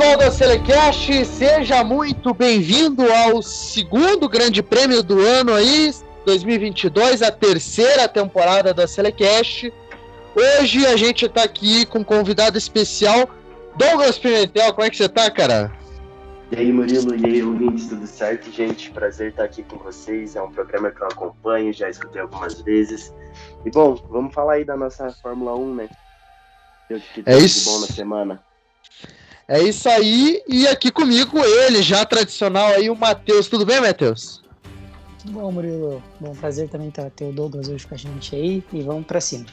pessoal da Selecast, seja muito bem-vindo ao segundo grande prêmio do ano aí, 2022, a terceira temporada da Selecast. Hoje a gente tá aqui com um convidado especial, Douglas Pimentel. Como é que você tá, cara? E aí, Murilo, e aí, ouvintes, tudo certo, gente? Prazer estar aqui com vocês. É um programa que eu acompanho, já escutei algumas vezes. E bom, vamos falar aí da nossa Fórmula 1, né? Que é isso. de bom na semana. É isso aí, e aqui comigo ele, já tradicional aí, o Matheus. Tudo bem, Matheus? Tudo bom, Murilo. Bom, prazer também ter o Douglas hoje com a gente aí, e vamos pra cima.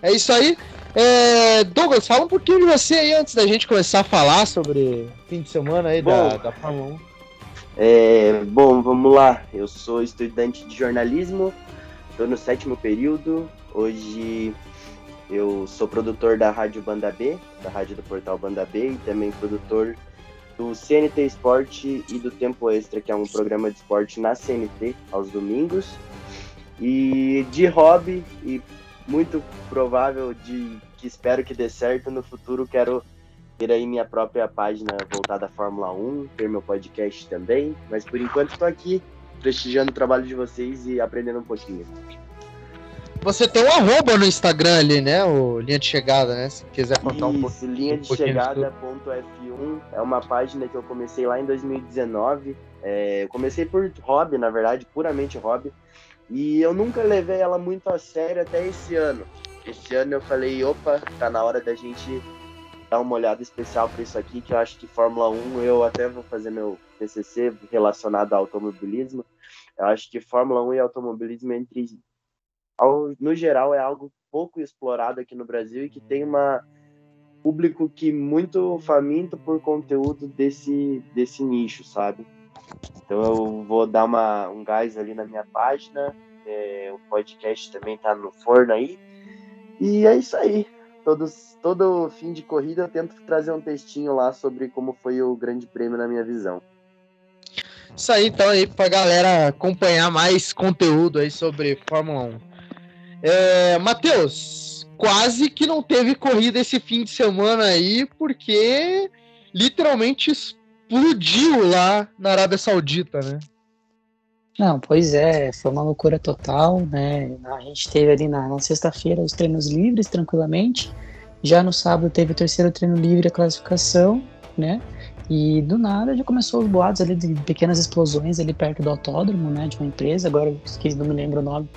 É isso aí. É, Douglas, fala um pouquinho de você aí antes da gente começar a falar sobre fim de semana aí bom, da, da Fórmula 1. É, bom, vamos lá. Eu sou estudante de jornalismo, estou no sétimo período. Hoje eu sou produtor da Rádio Banda B, da rádio do portal Banda B, e também produtor do CNT Esporte e do Tempo Extra, que é um programa de esporte na CNT aos domingos. E de hobby, e muito provável de que espero que dê certo no futuro, quero ter aí minha própria página voltada à Fórmula 1, ter meu podcast também, mas por enquanto estou aqui prestigiando o trabalho de vocês e aprendendo um pouquinho. Você tem um arroba no Instagram ali, né? O Linha de Chegada, né? Se quiser contar Isso, um pouquinho. Linha de um Chegada.f1 é uma página que eu comecei lá em 2019. É, eu comecei por hobby, na verdade, puramente hobby. E eu nunca levei ela muito a sério até esse ano. Esse ano eu falei, opa, tá na hora da gente dar uma olhada especial para isso aqui, que eu acho que Fórmula 1, eu até vou fazer meu TCC relacionado ao automobilismo. Eu acho que Fórmula 1 e automobilismo entre no geral, é algo pouco explorado aqui no Brasil e que tem uma público que muito faminto por conteúdo desse, desse nicho, sabe? Então eu vou dar uma, um gás ali na minha página, é, o podcast também tá no forno aí, e é isso aí. Todos, todo fim de corrida eu tento trazer um textinho lá sobre como foi o grande prêmio na minha visão. Isso aí, então, aí, pra galera acompanhar mais conteúdo aí sobre Fórmula 1. É, Matheus, quase que não teve corrida esse fim de semana aí, porque literalmente explodiu lá na Arábia Saudita, né? Não, pois é, foi uma loucura total, né? A gente teve ali na, na sexta-feira os treinos livres tranquilamente. Já no sábado teve o terceiro treino livre, a classificação, né? E do nada já começou os boatos ali de pequenas explosões ali perto do autódromo, né? De uma empresa, agora que não me lembro o nome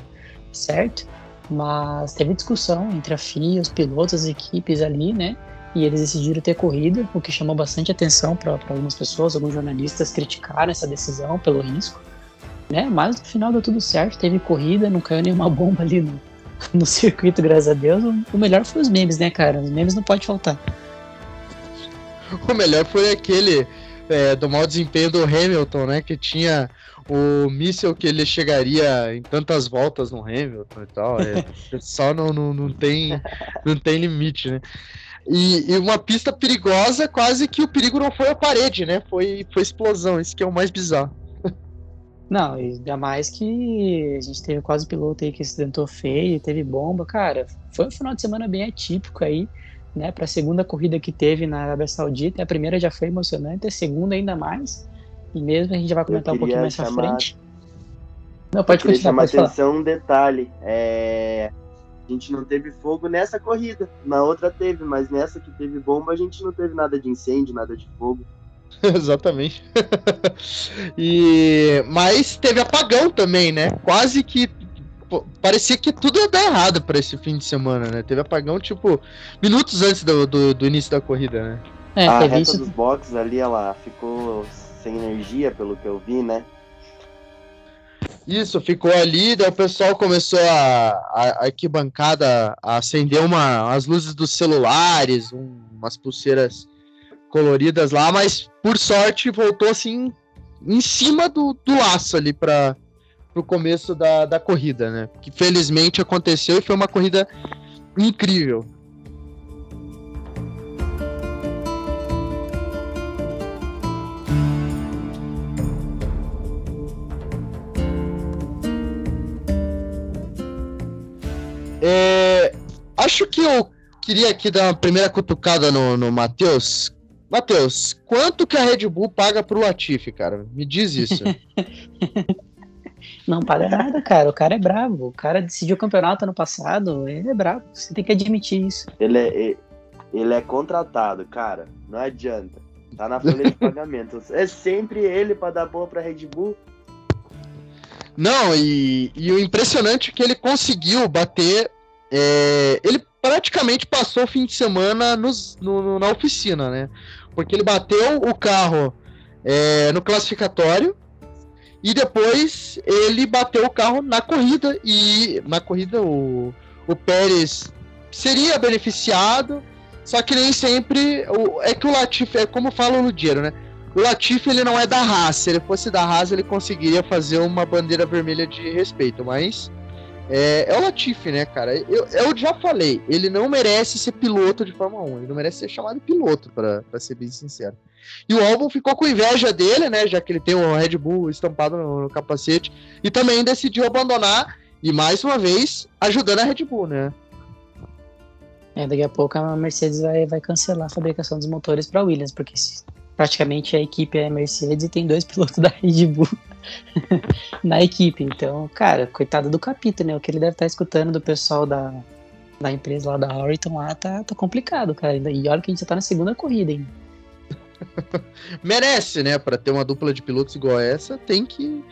certo. Mas teve discussão entre a FIA, os pilotos, as equipes ali, né? E eles decidiram ter corrida, o que chamou bastante atenção para algumas pessoas, alguns jornalistas criticaram essa decisão pelo risco, né? Mas no final deu tudo certo, teve corrida, não caiu nenhuma bomba ali no, no circuito, graças a Deus. O melhor foi os memes, né, cara? Os memes não pode faltar. O melhor foi aquele é, do mau desempenho do Hamilton, né? Que tinha o míssil que ele chegaria em tantas voltas no Hamilton e tal. É, só não, não, não, tem, não tem limite, né? E, e, uma pista perigosa, quase que o perigo não foi a parede, né? Foi, foi explosão, isso que é o mais bizarro. Não, ainda mais que a gente teve quase piloto aí que acidentou feio, teve bomba, cara. Foi um final de semana bem atípico aí, né? Para a segunda corrida que teve na Arábia Saudita, a primeira já foi emocionante, a segunda ainda mais. E mesmo a gente já vai comentar um pouquinho mais chamar... pra frente. Não, pode eu continuar. chamar pode atenção falar. um detalhe. É... A gente não teve fogo nessa corrida. Na outra teve, mas nessa que teve bomba, a gente não teve nada de incêndio, nada de fogo. Exatamente. e mas teve apagão também, né? Quase que pô, parecia que tudo ia dar errado para esse fim de semana, né? Teve apagão tipo minutos antes do, do, do início da corrida, né? É, a reta isso... dos boxes ali, ela ficou sem energia, pelo que eu vi, né? Isso, ficou ali, daí o pessoal começou a, a, arquibancada a acender uma, as luzes dos celulares, um, umas pulseiras coloridas lá, mas por sorte voltou assim em cima do, do laço ali para o começo da, da corrida, né? Que felizmente aconteceu e foi uma corrida incrível. É, acho que eu queria aqui dar uma primeira cutucada no, no Matheus, Matheus, quanto que a Red Bull paga pro Latifi, cara? Me diz isso. Não paga nada, cara. O cara é bravo. O cara decidiu o campeonato ano passado. Ele é bravo. Você tem que admitir isso. Ele é, ele é contratado, cara. Não adianta. Tá na folha de pagamento. É sempre ele para dar boa pra Red Bull. Não, e, e o impressionante é que ele conseguiu bater. É, ele praticamente passou o fim de semana nos, no, na oficina, né? Porque ele bateu o carro é, no classificatório e depois ele bateu o carro na corrida e na corrida o, o Pérez seria beneficiado, só que nem sempre o, é que o Latifi, é como fala o Ludiero, né? O Latifi ele não é da Haas, se ele fosse da Haas ele conseguiria fazer uma bandeira vermelha de respeito, mas é, é o Latifi, né, cara? Eu, eu já falei, ele não merece ser piloto de Fórmula 1, ele não merece ser chamado piloto, para ser bem sincero. E o Albon ficou com inveja dele, né, já que ele tem o Red Bull estampado no, no capacete, e também decidiu abandonar, e mais uma vez, ajudando a Red Bull, né? É, daqui a pouco a Mercedes vai, vai cancelar a fabricação dos motores para Williams, porque praticamente a equipe é Mercedes e tem dois pilotos da Red Bull na equipe. Então, cara, coitado do Capito, né? O que ele deve estar tá escutando do pessoal da, da empresa lá da Oriton lá tá, tá complicado, cara. E olha que a gente já tá na segunda corrida ainda. Merece, né? Para ter uma dupla de pilotos igual essa, tem que,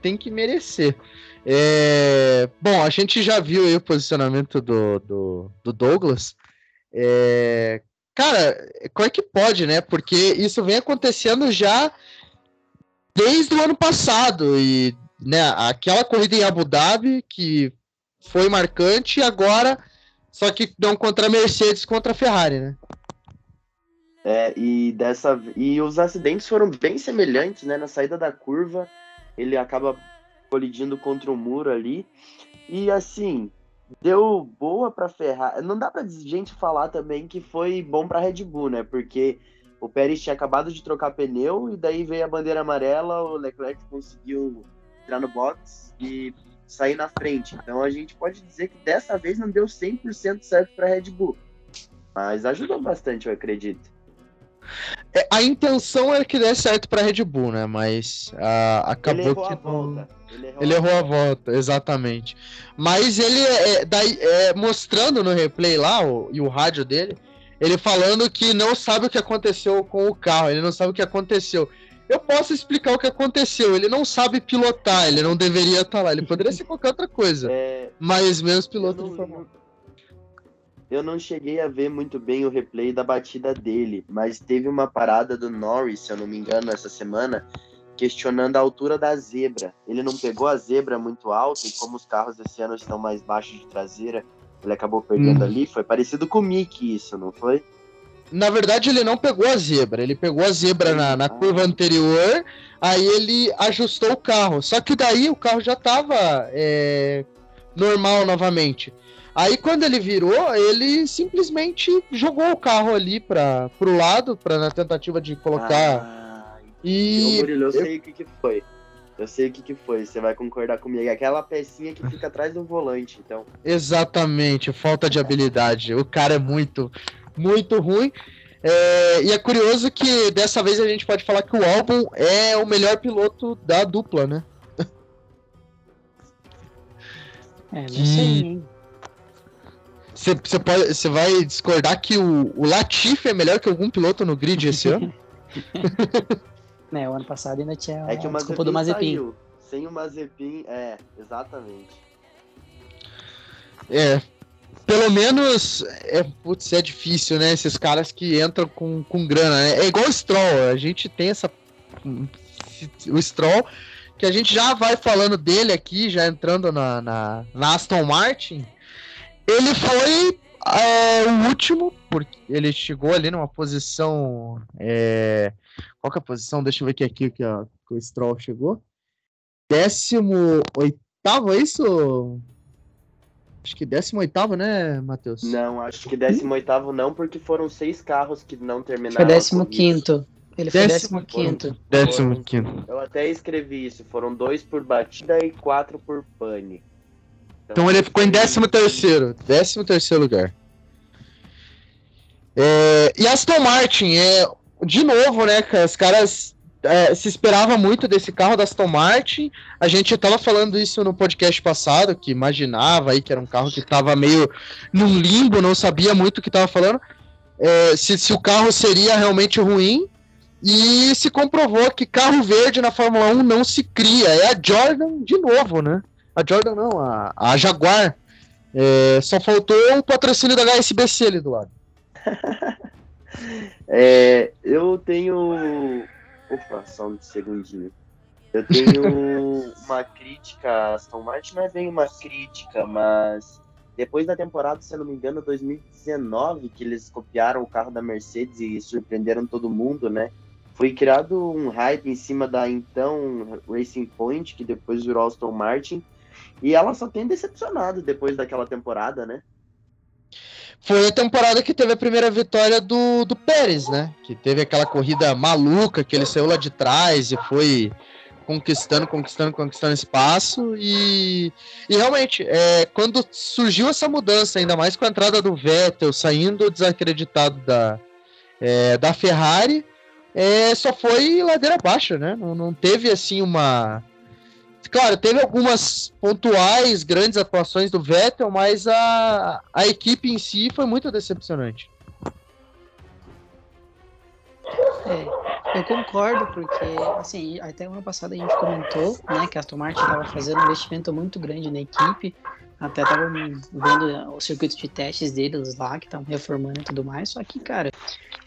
tem que merecer. É... Bom, a gente já viu aí o posicionamento do, do, do Douglas. É... Cara, como é que pode, né? Porque isso vem acontecendo já desde o ano passado. E né, aquela corrida em Abu Dhabi que foi marcante, e agora só que não contra a Mercedes, contra a Ferrari, né? É, e dessa e os acidentes foram bem semelhantes, né? Na saída da curva, ele acaba colidindo contra o muro ali. E assim, deu boa para Ferrari. Não dá para gente falar também que foi bom para Red Bull, né? Porque o Pérez tinha acabado de trocar pneu e daí veio a bandeira amarela, o Leclerc conseguiu entrar no box e sair na frente. Então a gente pode dizer que dessa vez não deu 100% certo para Red Bull. Mas ajudou bastante, eu acredito. É, a intenção era que desse certo para Red Bull, né? Mas uh, acabou que não... Ele errou, ele errou a volta, exatamente. Mas ele é, daí, é, mostrando no replay lá, o, e o rádio dele, ele falando que não sabe o que aconteceu com o carro, ele não sabe o que aconteceu. Eu posso explicar o que aconteceu. Ele não sabe pilotar, ele não deveria estar lá. Ele poderia ser qualquer outra coisa. É... Mas menos piloto de Fórmula Eu não cheguei a ver muito bem o replay da batida dele, mas teve uma parada do Norris, se eu não me engano, essa semana, questionando a altura da zebra. Ele não pegou a zebra muito alta, e como os carros esse ano estão mais baixos de traseira, ele acabou perdendo hum. ali. Foi parecido com o Mickey isso, não foi? Na verdade, ele não pegou a zebra. Ele pegou a zebra na, na curva anterior, aí ele ajustou o carro. Só que daí o carro já estava é, normal novamente. Aí quando ele virou, ele simplesmente jogou o carro ali para pro lado, para na tentativa de colocar. Ah, e Murilo, eu sei o que, que foi. Eu sei o que, que foi, você vai concordar comigo. É aquela pecinha que fica atrás do volante, então. Exatamente, falta de habilidade. O cara é muito, muito ruim. É, e é curioso que dessa vez a gente pode falar que o álbum é o melhor piloto da dupla, né? É, não sei. Você pode, você vai discordar que o, o Latifi é melhor que algum piloto no grid esse ano? né, o ano passado ainda tinha é que o desculpa do Mazepin. Saiu. Sem o Mazepin, é, exatamente. É, pelo menos, é, putz, é difícil, né? Esses caras que entram com, com grana, né? É igual o Stroll, a gente tem essa. O Stroll, que a gente já vai falando dele aqui, já entrando na, na, na Aston Martin. Ele foi é, o último, porque ele chegou ali numa posição. É, qual que é a posição? Deixa eu ver aqui, aqui que, a, que o Stroll chegou. 18 oitavo, é isso? Acho que 18, né, Matheus? Não, acho que 18 não, porque foram seis carros que não terminaram. Foi 15. Ele foi 15. 15. Eu até escrevi isso. Foram dois por batida e quatro por pane. Então, então ele ficou em 13 terceiro. 13 terceiro lugar. É, e Aston Martin é de novo, né, os caras é, se esperava muito desse carro da Aston Martin. A gente estava falando isso no podcast passado, que imaginava aí que era um carro que estava meio num limbo, não sabia muito o que estava falando. É, se, se o carro seria realmente ruim. E se comprovou que carro verde na Fórmula 1 não se cria. É a Jordan de novo, né? A Jordan não, a, a Jaguar. É, só faltou o patrocínio da HSBC ali do lado. é, eu tenho Opa, só um segundinho. Eu tenho uma crítica a Aston Martin, não é bem uma crítica, mas depois da temporada, se eu não me engano, 2019, que eles copiaram o carro da Mercedes e surpreenderam todo mundo, né? Foi criado um hype em cima da então Racing Point, que depois virou Aston Martin, e ela só tem decepcionado depois daquela temporada, né? Foi a temporada que teve a primeira vitória do, do Pérez, né? Que teve aquela corrida maluca, que ele saiu lá de trás e foi conquistando, conquistando, conquistando espaço. E, e realmente, é, quando surgiu essa mudança, ainda mais com a entrada do Vettel saindo desacreditado da, é, da Ferrari, é, só foi ladeira abaixo, né? Não, não teve assim uma Claro, teve algumas pontuais, grandes atuações do Vettel, mas a, a equipe em si foi muito decepcionante. É, eu concordo, porque, assim, até ano passado a gente comentou, né, que a Aston Martin estava fazendo um investimento muito grande na equipe, até tava vendo o circuito de testes deles lá, que estavam reformando e tudo mais, só que, cara,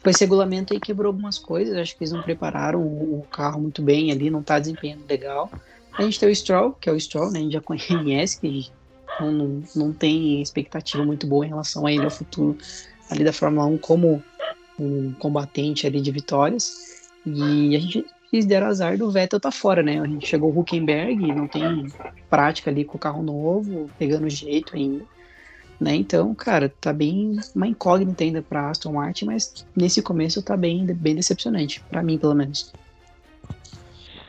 com esse regulamento aí quebrou algumas coisas, acho que eles não prepararam o, o carro muito bem ali, não tá desempenhando legal, a gente tem o Stroll, que é o Stroll, né? A gente já conhece, que não, não, não tem expectativa muito boa em relação a ele ao futuro ali da Fórmula 1 como um combatente ali de vitórias. E a gente der azar do Vettel tá fora, né? A gente chegou o Huckenberg, não tem prática ali com o carro novo, pegando jeito ainda. Né? Então, cara, tá bem uma incógnita ainda para Aston Martin, mas nesse começo tá bem, bem decepcionante, para mim pelo menos.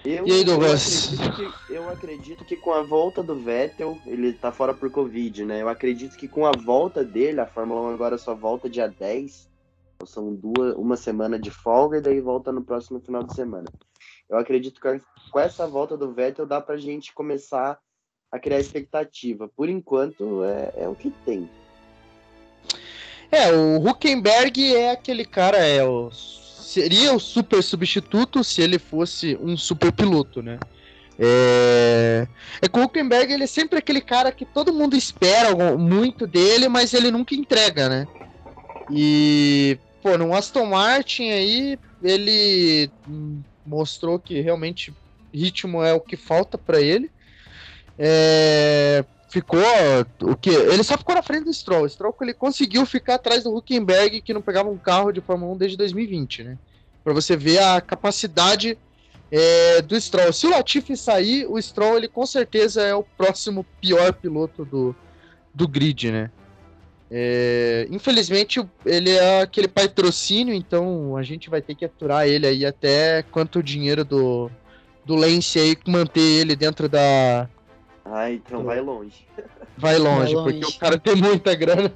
Eu, e aí, Douglas? Eu acredito, que, eu acredito que com a volta do Vettel, ele tá fora por Covid, né? Eu acredito que com a volta dele, a Fórmula 1 agora só volta dia 10. Então são duas, uma semana de folga e daí volta no próximo final de semana. Eu acredito que com essa volta do Vettel dá pra gente começar a criar expectativa. Por enquanto, é, é o que tem. É, o Huckenberg é aquele cara, é o seria o super substituto se ele fosse um super piloto, né? É, é que o Huckenberg ele é sempre aquele cara que todo mundo espera muito dele, mas ele nunca entrega, né? E, pô, no Aston Martin aí, ele mostrou que realmente ritmo é o que falta para ele. É, ficou o que ele só ficou na frente do Stroll. O Stroll ele conseguiu ficar atrás do Huckenberg que não pegava um carro de Fórmula 1 desde 2020, né? Para você ver a capacidade é, do Stroll. Se o Latifi sair, o Stroll ele com certeza é o próximo pior piloto do, do grid, né? É, infelizmente ele é aquele patrocínio, então a gente vai ter que aturar ele aí até quanto o dinheiro do, do Lance aí manter ele dentro da, ah, então vai longe. Vai longe, vai longe, porque o cara tem muita grana.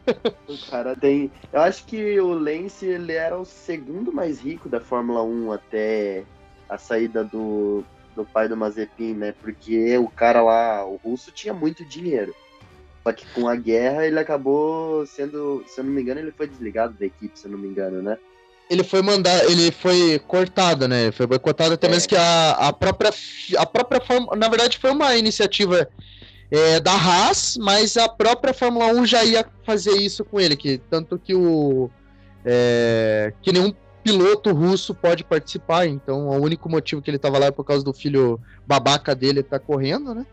O cara tem. Eu acho que o Lance ele era o segundo mais rico da Fórmula 1 até a saída do, do pai do Mazepin, né? Porque o cara lá, o russo, tinha muito dinheiro. Só que com a guerra ele acabou sendo, se eu não me engano, ele foi desligado da equipe, se eu não me engano, né? Ele foi mandado, ele foi cortado, né? Foi boicotado até é. mesmo que a, a própria a própria na verdade foi uma iniciativa é, da Haas, mas a própria Fórmula 1 já ia fazer isso com ele, que tanto que o é, que nenhum piloto russo pode participar, então o único motivo que ele estava lá é por causa do filho babaca dele tá correndo, né?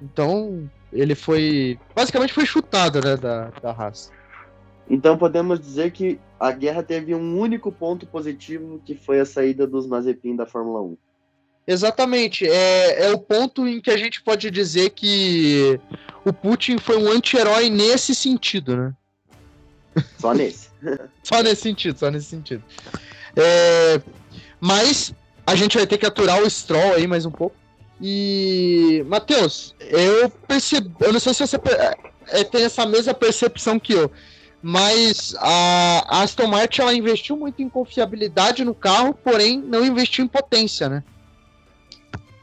Então ele foi basicamente foi chutado, né, da, da Haas. Então podemos dizer que a guerra teve um único ponto positivo, que foi a saída dos Mazepin da Fórmula 1. Exatamente. É, é o ponto em que a gente pode dizer que o Putin foi um anti-herói nesse sentido, né? Só nesse. só nesse sentido, só nesse sentido. É, mas a gente vai ter que aturar o Stroll aí mais um pouco. E, Matheus, eu percebi, eu não sei se você é, tem essa mesma percepção que eu, mas a Aston Martin ela investiu muito em confiabilidade no carro, porém não investiu em potência, né?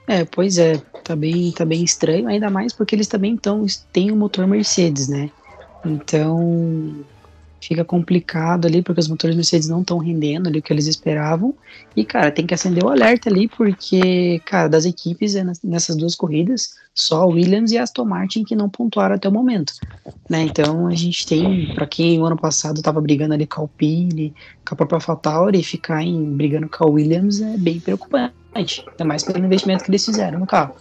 É, pois é, tá bem, tá bem estranho, ainda mais porque eles também tão, têm o um motor Mercedes, né? Então fica complicado ali, porque os motores Mercedes não estão rendendo ali o que eles esperavam. E, cara, tem que acender o alerta ali, porque, cara, das equipes é nessas duas corridas, só a Williams e a Aston Martin que não pontuaram até o momento. Né? Então a gente tem, para quem o ano passado estava brigando ali com a Alpine, com a própria AlphaTauri, ficar em, brigando com a Williams é bem preocupante. Ainda mais pelo investimento que eles fizeram no carro.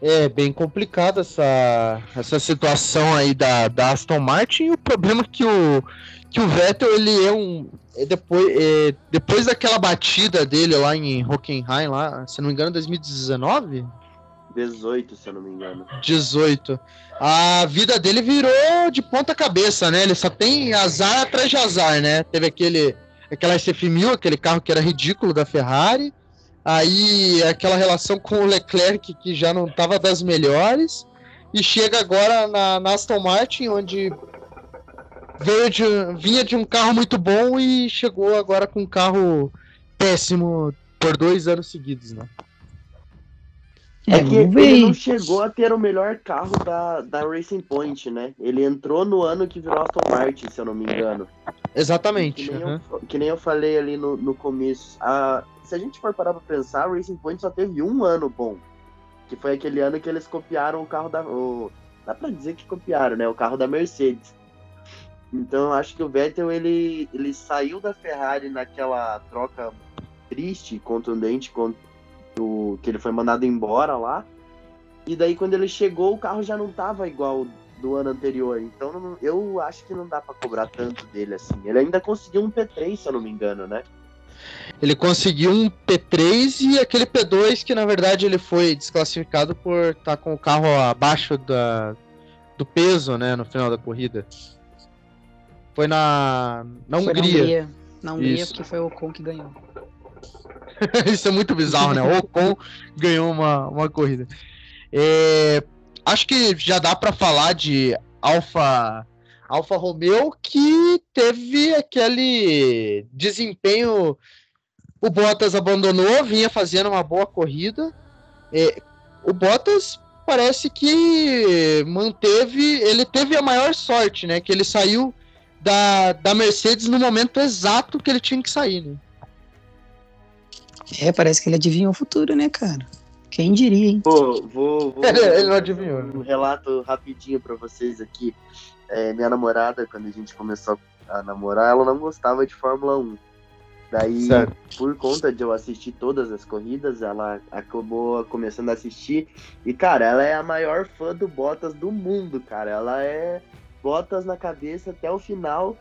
É bem complicada essa, essa situação aí da, da Aston Martin e o problema é que o, que o Vettel ele é um é depois, é, depois daquela batida dele lá em Hockenheim lá, se não me engano, 2019, 18, se eu não me engano. 18. A vida dele virou de ponta cabeça, né? Ele só tem azar atrás de azar, né? Teve aquele aquela SF1000, aquele carro que era ridículo da Ferrari. Aí aquela relação com o Leclerc que já não estava das melhores. E chega agora na, na Aston Martin, onde veio de, vinha de um carro muito bom e chegou agora com um carro péssimo por dois anos seguidos, né? É, é que ele não chegou a ter o melhor carro da, da Racing Point, né? Ele entrou no ano que virou Aston Martin, se eu não me engano. Exatamente. Que nem, uhum. eu, que nem eu falei ali no, no começo. A, se a gente for parar pra pensar, a Racing Point só teve um ano bom. Que foi aquele ano que eles copiaram o carro da. O, dá pra dizer que copiaram, né? O carro da Mercedes. Então acho que o Vettel ele, ele saiu da Ferrari naquela troca triste, contundente, do, que ele foi mandado embora lá. E daí quando ele chegou, o carro já não tava igual do ano anterior. Então eu acho que não dá para cobrar tanto dele assim. Ele ainda conseguiu um P3, se eu não me engano, né? Ele conseguiu um P3 e aquele P2 que na verdade ele foi desclassificado por estar tá com o carro abaixo da, do peso, né, no final da corrida. Foi na, na Hungria. Na Hungria, na Hungria porque foi o Ocon que ganhou. Isso é muito bizarro, né? O Ocon ganhou uma, uma corrida. É, acho que já dá para falar de Alfa Alfa Romeo que teve aquele desempenho. O Bottas abandonou, vinha fazendo uma boa corrida. É, o Bottas parece que manteve, ele teve a maior sorte, né? Que ele saiu da, da Mercedes no momento exato que ele tinha que sair, né? É, parece que ele adivinhou o futuro, né, cara? Quem diria, hein? Pô, vou. vou ele não adivinhou. Um relato rapidinho para vocês aqui. É, minha namorada, quando a gente começou a namorar, ela não gostava de Fórmula 1. Daí, certo. por conta de eu assistir todas as corridas, ela acabou começando a assistir. E, cara, ela é a maior fã do Bottas do mundo, cara. Ela é Bottas na cabeça até o final.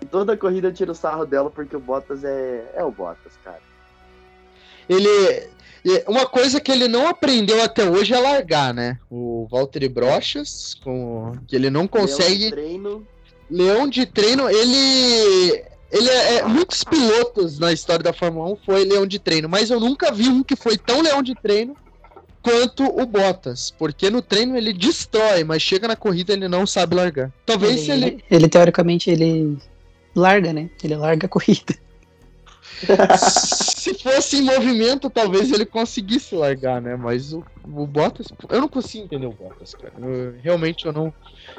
E toda corrida tira o sarro dela porque o Bottas é, é o Bottas, cara ele. Uma coisa que ele não aprendeu até hoje é largar, né? O Valtteri Brochas, com, que ele não consegue. Leão de treino. Leão de treino, ele. Ele é, é, muitos pilotos na história da Fórmula 1 foi leão de treino, mas eu nunca vi um que foi tão leão de treino quanto o Bottas, porque no treino ele destrói, mas chega na corrida ele não sabe largar. Talvez ele, ele... ele teoricamente ele larga, né? Ele larga a corrida. Se fosse em movimento, talvez ele conseguisse largar, né? Mas o, o Bottas. Eu não consigo entender o Bottas, cara. Eu, realmente eu não,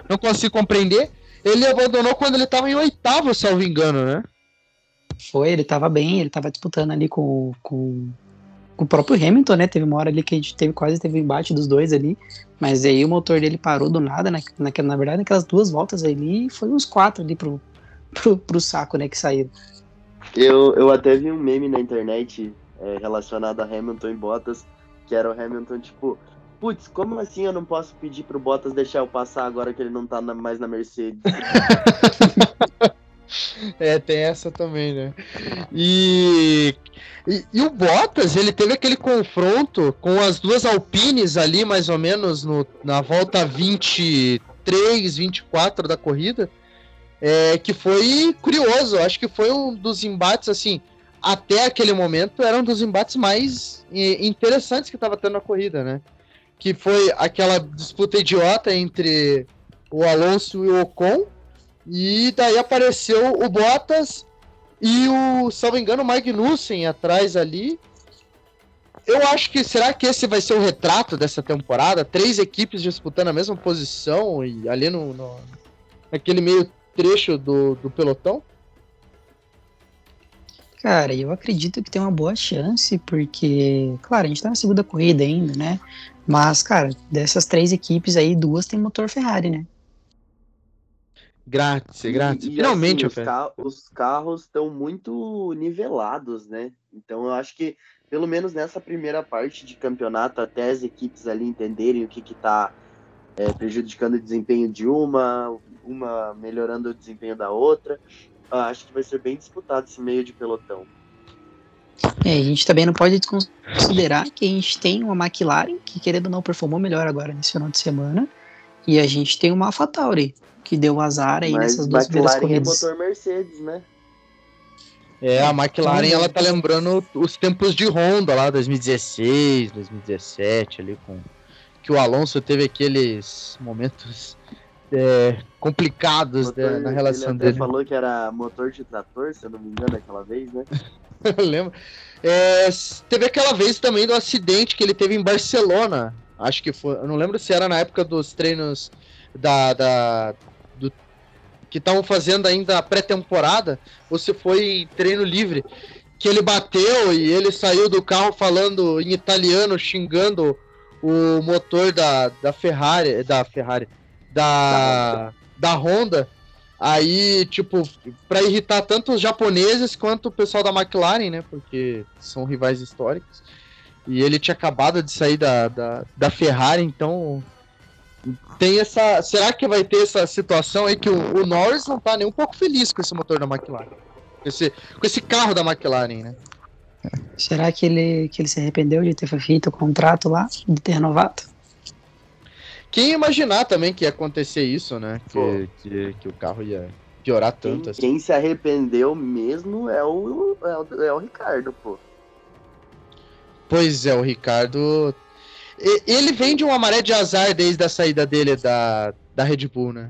não consigo compreender. Ele abandonou quando ele tava em oitavo, salvo engano, né? Foi, ele tava bem, ele tava disputando ali com, com, com o próprio Hamilton, né? Teve uma hora ali que a gente teve quase teve um embate dos dois ali. Mas aí o motor dele parou do nada, né? Na, na verdade, naquelas duas voltas ali, foi uns quatro ali pro, pro, pro saco, né? Que saíram. Eu, eu até vi um meme na internet é, relacionado a Hamilton e Bottas, que era o Hamilton, tipo, putz, como assim eu não posso pedir pro Bottas deixar eu passar agora que ele não tá na, mais na Mercedes? é, tem essa também, né? E, e, e, o Bottas, ele teve aquele confronto com as duas Alpines ali, mais ou menos, no, na volta 23, 24 da corrida é, que foi curioso. Acho que foi um dos embates, assim, até aquele momento, era um dos embates mais interessantes que estava tendo na corrida, né? Que foi aquela disputa idiota entre o Alonso e o Ocon. E daí apareceu o Bottas e o, se não me engano, o Magnussen atrás ali. Eu acho que será que esse vai ser o retrato dessa temporada? Três equipes disputando a mesma posição e ali no, no naquele meio trecho do, do pelotão? Cara, eu acredito que tem uma boa chance, porque, claro, a gente tá na segunda corrida ainda, né? Mas, cara, dessas três equipes aí, duas tem motor Ferrari, né? Grátis, grátis. E, e, Finalmente, assim, os, ca os carros estão muito nivelados, né? Então eu acho que, pelo menos nessa primeira parte de campeonato, até as equipes ali entenderem o que que tá é, prejudicando o desempenho de uma, uma melhorando o desempenho da outra, acho que vai ser bem disputado esse meio de pelotão. É, a gente também não pode considerar que a gente tem uma McLaren que, querendo ou não, performou melhor agora nesse final de semana. E a gente tem uma AlphaTauri, que deu azar aí Mas nessas duas primeiras corridas. é motor Mercedes, né? É, a McLaren ela tá lembrando os tempos de Honda lá, 2016, 2017, ali com que o Alonso teve aqueles momentos é, complicados Motor, né, na relação ele dele. falou que era motor de trator, se eu não me engano, aquela vez, né? Eu lembro. É, teve aquela vez também do acidente que ele teve em Barcelona. Acho que foi. Eu não lembro se era na época dos treinos da. da do, que estavam fazendo ainda a pré-temporada, ou se foi treino livre. Que ele bateu e ele saiu do carro falando em italiano, xingando o motor da, da Ferrari. Da Ferrari. Da, da Honda. Aí, tipo, pra irritar tanto os japoneses quanto o pessoal da McLaren, né? Porque são rivais históricos. E ele tinha acabado de sair da, da, da Ferrari, então. Tem essa. Será que vai ter essa situação aí que o, o Norris não tá nem um pouco feliz com esse motor da McLaren? Com esse, com esse carro da McLaren, né? Será que ele, que ele se arrependeu de ter feito o contrato lá, de ter renovado? Quem imaginar também que ia acontecer isso, né? Que, que, que o carro ia piorar Quem, tanto assim. quem se arrependeu mesmo é o, é o, é o Ricardo, pô. Pois é, o Ricardo. Ele vem de uma maré de azar desde a saída dele da, da Red Bull, né?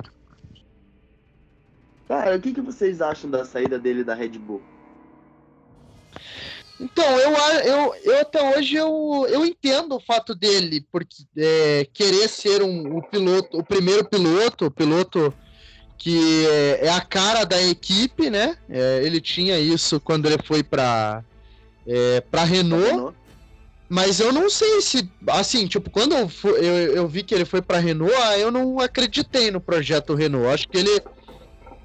Cara, o que, que vocês acham da saída dele da Red Bull? Então, eu, eu, eu até hoje eu, eu entendo o fato dele porque é, querer ser um, o piloto, o primeiro piloto, o piloto que é, é a cara da equipe, né? É, ele tinha isso quando ele foi para é, para Renault. Renault? Mas eu não sei se, assim, tipo, quando eu, eu, eu vi que ele foi pra Renault, ah, eu não acreditei no projeto Renault. Acho que ele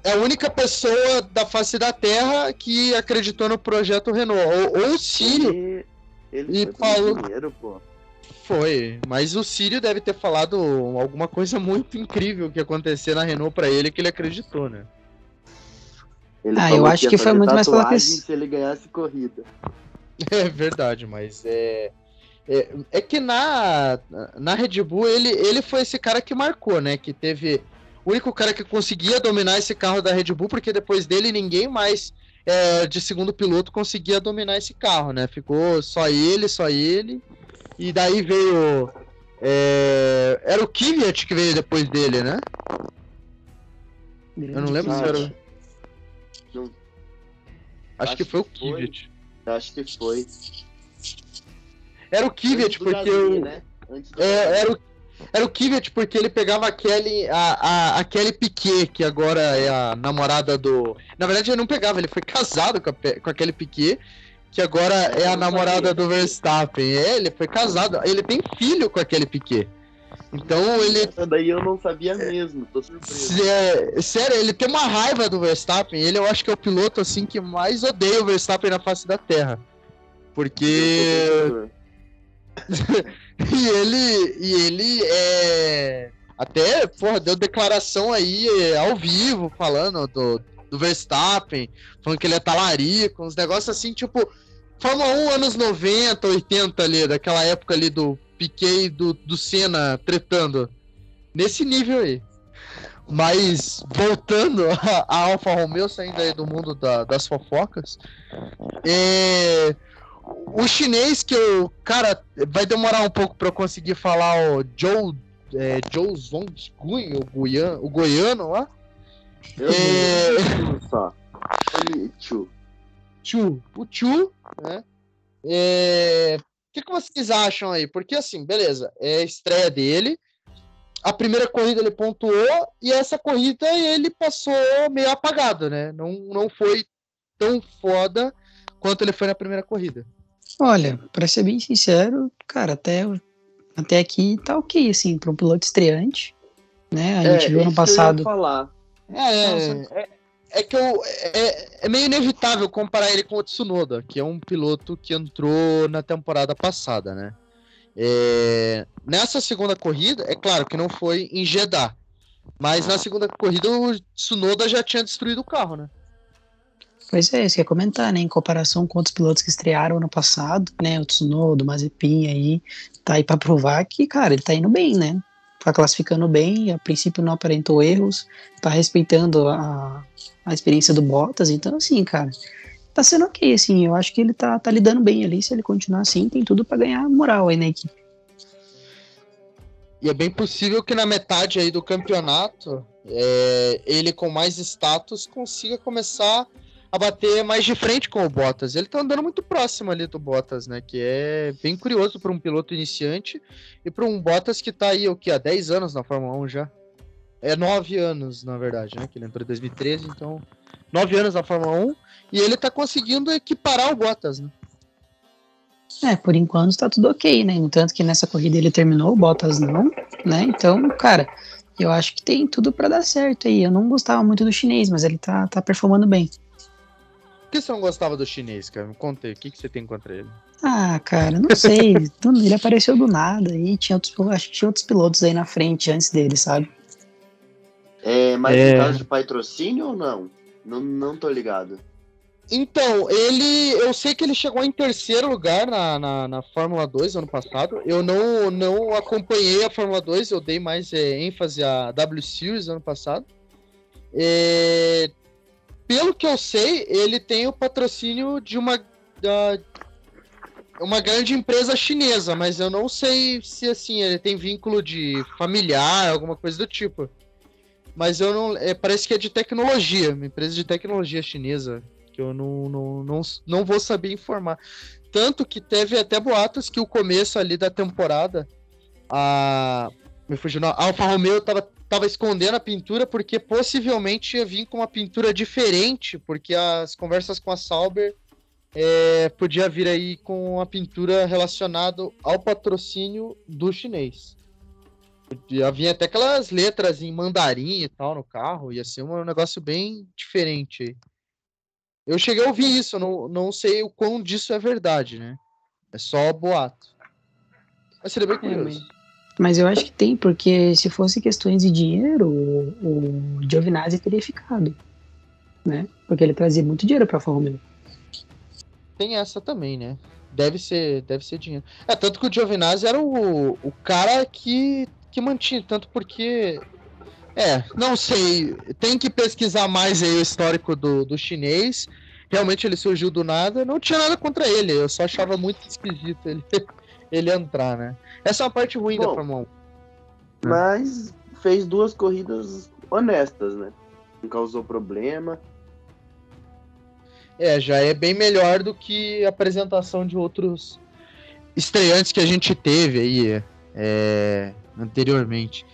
é a única pessoa da face da Terra que acreditou no projeto Renault. Ou, ou o Sírio Ele, ele E foi falou- pô. foi, mas o Sírio deve ter falado alguma coisa muito incrível que ia acontecer na Renault pra ele que ele acreditou, né? Ele Ah, eu acho ia que foi muito mais pela questão- se ele ganhasse corrida. É verdade, mas é. É, é que na, na Red Bull ele, ele foi esse cara que marcou, né? Que teve. O único cara que conseguia dominar esse carro da Red Bull, porque depois dele ninguém mais é, de segundo piloto conseguia dominar esse carro, né? Ficou só ele, só ele. E daí veio. é, era o Kvyat que veio depois dele, né? Eu não lembro se era. Não. Acho, Acho que foi o. Kvyat. Acho que foi. Era o Kvyat, porque Gasly, o. né? Antes do É, era o, era o Kvyat porque ele pegava a Kelly, a, a, a Kelly Piquet, que agora é a namorada do. Na verdade, ele não pegava, ele foi casado com a, com a Kelly Piquet, que agora é a namorada do Verstappen. É, ele foi casado, ele tem filho com a Kelly Piquet. Então ele. Essa daí eu não sabia mesmo, tô surpreso. sé- sério, ele tem uma raiva do Verstappen. Ele eu acho que é o piloto assim que mais odeia o Verstappen na face da Terra. Porque. E ele, e ele é. Até, porra, deu declaração aí é, ao vivo, falando do, do Verstappen, falando que ele é talarico, uns negócios assim, tipo, Fórmula 1 anos 90, 80 ali, daquela época ali do Piquet e do, do Senna tretando. Nesse nível aí. Mas, voltando a, a Alfa Romeo, saindo aí do mundo da- das fofocas, é, o chinês que eu, cara, vai demorar um pouco pra eu conseguir falar o Joe, é, Joe Zonggun, o, Guian, o goiano lá. Eu É. só. Chu, o Chu, né? É, O que, que vocês acham aí? Porque assim, beleza, é a estreia dele. A primeira corrida ele pontuou e essa corrida ele passou meio apagado, né? Não, não foi tão foda quanto ele foi na primeira corrida. Olha, pra ser bem sincero, cara, até, até aqui tá ok, assim, pra um piloto estreante, né? A gente viu É, ano que eu ia passado. falar. É, Nossa. é, é que eu, é, é meio inevitável comparar ele com o Tsunoda, que é um piloto que entrou na temporada passada, né? É, nessa segunda corrida, é claro que não foi em Jeddah, mas na segunda corrida o Tsunoda já tinha destruído o carro, né? Pois é, isso que ia comentar, né? Em comparação com outros pilotos que estrearam ano passado, né? O Tsunoda, o Mazepin aí, tá aí pra provar que, cara, ele tá indo bem, né? Tá classificando bem, a princípio não aparentou erros, tá respeitando a, a experiência do Bottas, então assim, cara, tá sendo ok, assim, eu acho que ele tá, tá lidando bem ali, se ele continuar assim, tem tudo pra ganhar moral aí na equipe. E é bem possível que na metade aí do campeonato, é, ele com mais status consiga começar a bater mais de frente com o Bottas. Ele tá andando muito próximo ali do Bottas, né? Que é bem curioso para um piloto iniciante e para um Bottas que tá aí o que há 10 anos na Fórmula 1 já. É 9 anos, na verdade, né? Que ele entrou em 2013, então 9 anos na Fórmula 1 e ele tá conseguindo equiparar o Bottas, né? É, por enquanto tá tudo ok, né? Entanto que nessa corrida ele terminou, o Bottas não, né? Então, cara, eu acho que tem tudo pra dar certo aí. Eu não gostava muito do chinês, mas ele tá, tá performando bem. Por que você não gostava do chinês, cara? Me conta aí, o que, que você tem contra ele? Ah, cara, não sei. ele apareceu do nada e tinha outros, acho que tinha outros pilotos aí na frente antes dele, sabe? É, mas É. em caso de patrocínio ou não? Não, não tô ligado. Então, ele. Eu sei que ele chegou em terceiro lugar na, na, na Fórmula 2 ano passado. Eu não, não acompanhei a Fórmula 2, eu dei mais é, ênfase à W Series ano passado. É, pelo que eu sei, ele tem o patrocínio de uma. Da, uma grande empresa chinesa, mas eu não sei se assim ele tem vínculo de familiar, alguma coisa do tipo. Mas eu não. é, parece que é de tecnologia, uma empresa de tecnologia chinesa que eu não, não, não, não vou saber informar. Tanto que teve até boatos que o começo ali da temporada, a. Me fugiu, não, a Alfa Romeo tava, tava escondendo a pintura porque possivelmente ia vir com uma pintura diferente, porque as conversas com a Sauber é, podia vir aí com a pintura relacionada ao patrocínio do chinês. Podia vir até aquelas letras em mandarim e tal no carro, ia ser um negócio bem diferente. Eu cheguei a ouvir isso, não, não sei o quão disso é verdade, né? É só boato. Mas seria bem curioso. Mas eu acho que tem, porque se fosse questões de dinheiro, o, o Giovinazzi teria ficado, né? Porque ele trazia muito dinheiro pra Fórmula 1. Tem essa também, né? Deve ser, deve ser dinheiro. É, tanto que o Giovinazzi era o, o cara que, que mantinha, tanto porque. É, não sei. Tem que pesquisar mais aí o histórico do, do chinês. Realmente ele surgiu do nada. Não tinha nada contra ele. Eu só achava muito esquisito ele, ele entrar, né? Essa é uma parte ruim da Bom. Fórmula 1. Mas fez duas corridas honestas, né? Não causou problema. É, já é bem melhor do que a apresentação de outros estreantes que a gente teve aí é, anteriormente.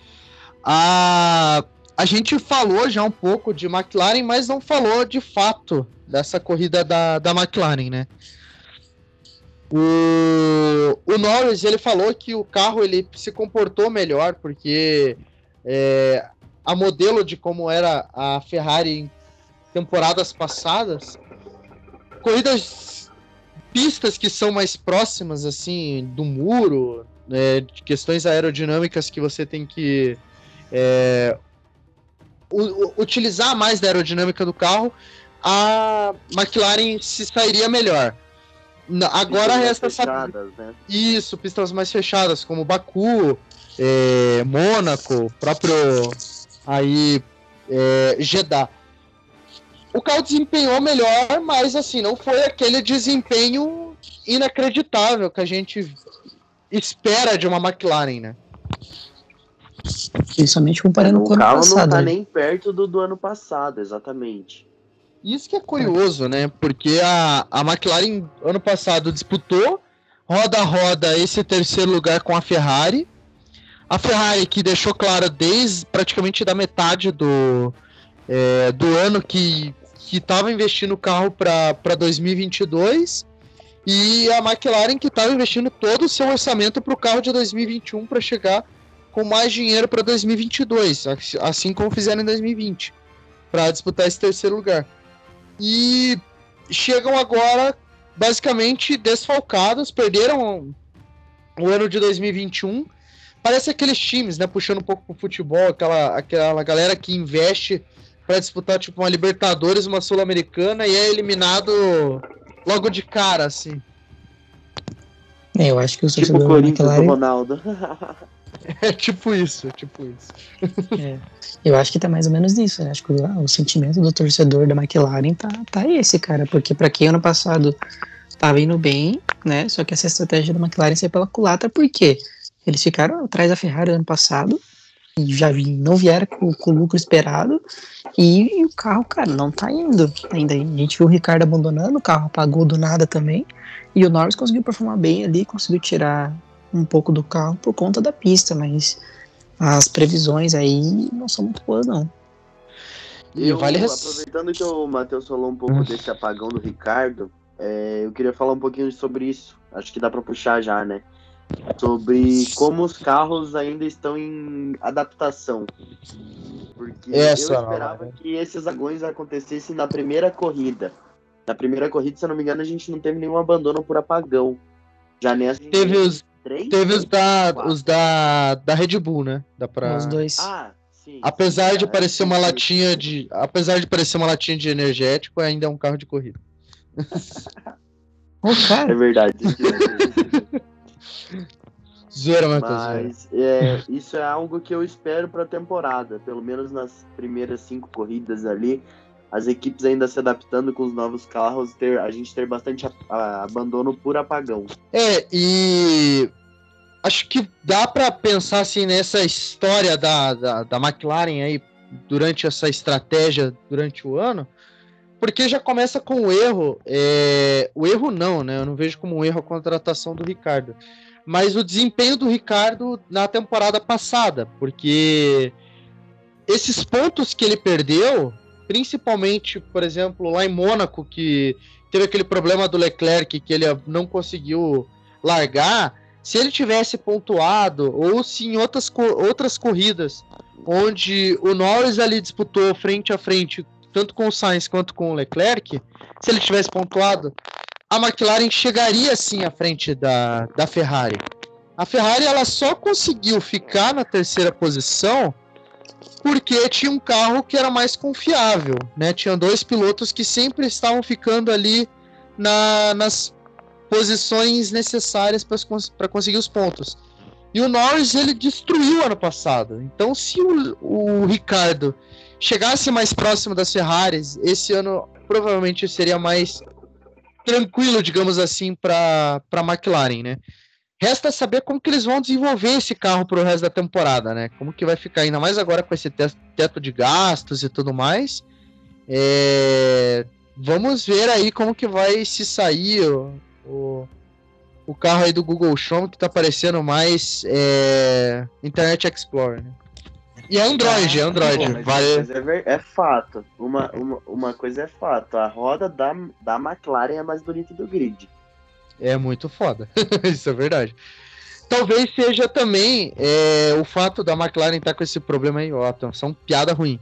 A, a gente falou já um pouco de McLaren, mas não falou de fato dessa corrida da, da McLaren, né? O, o Norris ele falou que o carro ele se comportou melhor porque é, a modelo de como era a Ferrari em temporadas passadas corridas pistas que são mais próximas assim do muro né, de questões aerodinâmicas que você tem que é, utilizar mais da aerodinâmica do carro a McLaren se sairia melhor Na- agora Pistas resta saber fechadas, né? isso, pistas mais fechadas, como Baku, é, Mônaco, próprio aí é, Jeddah. O carro desempenhou melhor, mas assim, não foi aquele desempenho inacreditável que a gente espera de uma McLaren, né? Principalmente comparando o com o ano carro passado. não tá né? nem perto do, do ano passado, exatamente. Isso que é curioso, né? Porque a, a McLaren ano passado disputou roda a roda esse terceiro lugar com a Ferrari. A Ferrari que deixou claro desde praticamente da metade do, é, do ano que estava investindo o carro para 2022 e a McLaren que estava investindo todo o seu orçamento para o carro de 2021 para chegar com mais dinheiro para 2022, assim como fizeram em 2020, para disputar esse terceiro lugar e chegam agora basicamente desfalcados, perderam o ano de 2021. Parece aqueles times, né, puxando um pouco pro futebol, aquela, aquela galera que investe para disputar tipo uma Libertadores, uma Sul-Americana e é eliminado logo de cara, assim. É, eu acho que o Tipo Corinthians do Ronaldo. É tipo isso, é tipo isso. é, eu acho que tá mais ou menos nisso. né? Acho que o, o sentimento do torcedor da McLaren tá, tá esse, cara. Porque pra quem ano passado tava indo bem, né? Só que essa estratégia da McLaren saiu pela culatra, por quê? Eles ficaram atrás da Ferrari ano passado e já vi, não vieram com, com o lucro esperado e, e o carro, cara, não tá indo. Ainda a gente viu o Ricardo abandonando, o carro apagou do nada também. E o Norris conseguiu performar bem ali, conseguiu tirar um pouco do carro por conta da pista, mas as previsões aí não são muito boas, não. E Eu, vale Aproveitando que o Matheus falou um pouco Hum. desse apagão do Ricardo, é, eu queria falar um pouquinho sobre isso. Acho que dá pra puxar já, né? Sobre como os carros ainda estão em adaptação. Porque Essa eu não, esperava né? que esses agões acontecessem na primeira corrida. Na primeira corrida, se eu não me engano, a gente não teve nenhum abandono por apagão. Já nessa Teve os, três? teve os da, Quatro. os da, da Red Bull, né? Dá pra... Os dois. Ah, sim. Apesar sim, de é, parecer uma sim, sim. latinha de. Apesar de parecer uma latinha de energético, ainda é um carro de corrida. É cara, verdade. Zoeira, Matheus. Mas é, isso é algo que eu espero para a temporada. Pelo menos nas primeiras cinco corridas ali, as equipes ainda se adaptando com os novos carros, ter, a gente ter bastante a- a- abandono por apagão. É, e. Acho que dá pra pensar assim nessa história da, da, da McLaren aí durante essa estratégia durante o ano, porque já começa com o erro. é, o erro não, né? Eu não vejo como um erro a contratação do Ricardo. Mas o desempenho do Ricardo na temporada passada, porque esses pontos que ele perdeu, principalmente, por exemplo, lá em Mônaco, que teve aquele problema do Leclerc que ele não conseguiu largar, se ele tivesse pontuado, ou se em outras, outras corridas, onde o Norris ali disputou frente a frente, tanto com o Sainz quanto com o Leclerc, se ele tivesse pontuado, a McLaren chegaria sim à frente da, da Ferrari. A Ferrari ela só conseguiu ficar na terceira posição porque tinha um carro que era mais confiável, né? Tinha dois pilotos que sempre estavam ficando ali na- nas posições necessárias para conseguir os pontos. E o Norris ele destruiu ano passado. Então, se o, o Ricardo chegasse mais próximo das Ferraris, esse ano provavelmente seria mais tranquilo, digamos assim, para a McLaren, né? Resta saber como que eles vão desenvolver esse carro para o resto da temporada, né? Como que vai ficar, ainda mais agora com esse te- teto de gastos e tudo mais. É, Vamos ver aí como que vai se sair o, o, o carro aí do Google Chrome que tá parecendo mais é, Internet Explorer, né? E é Android, é Android. Vale... é, ver- é fato. Uma, uma, uma coisa é fato. A roda da, da McLaren é mais bonita do grid. É muito foda. Isso é verdade. Talvez seja também é, o fato da McLaren estar com esse problema aí, ó, atenção, piada ruim.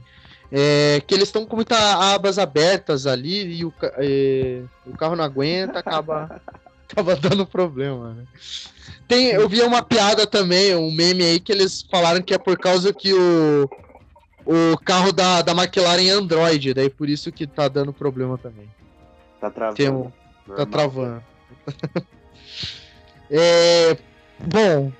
É, que eles estão com muitas abas abertas ali e o, é, o carro não aguenta, acaba, acaba dando problema. né? Tem, eu vi uma piada também, um meme aí que eles falaram que é por causa que o, o carro da, da McLaren é Android, daí por isso que tá dando problema também. Tá travando. Um- Tá travando. É, bom,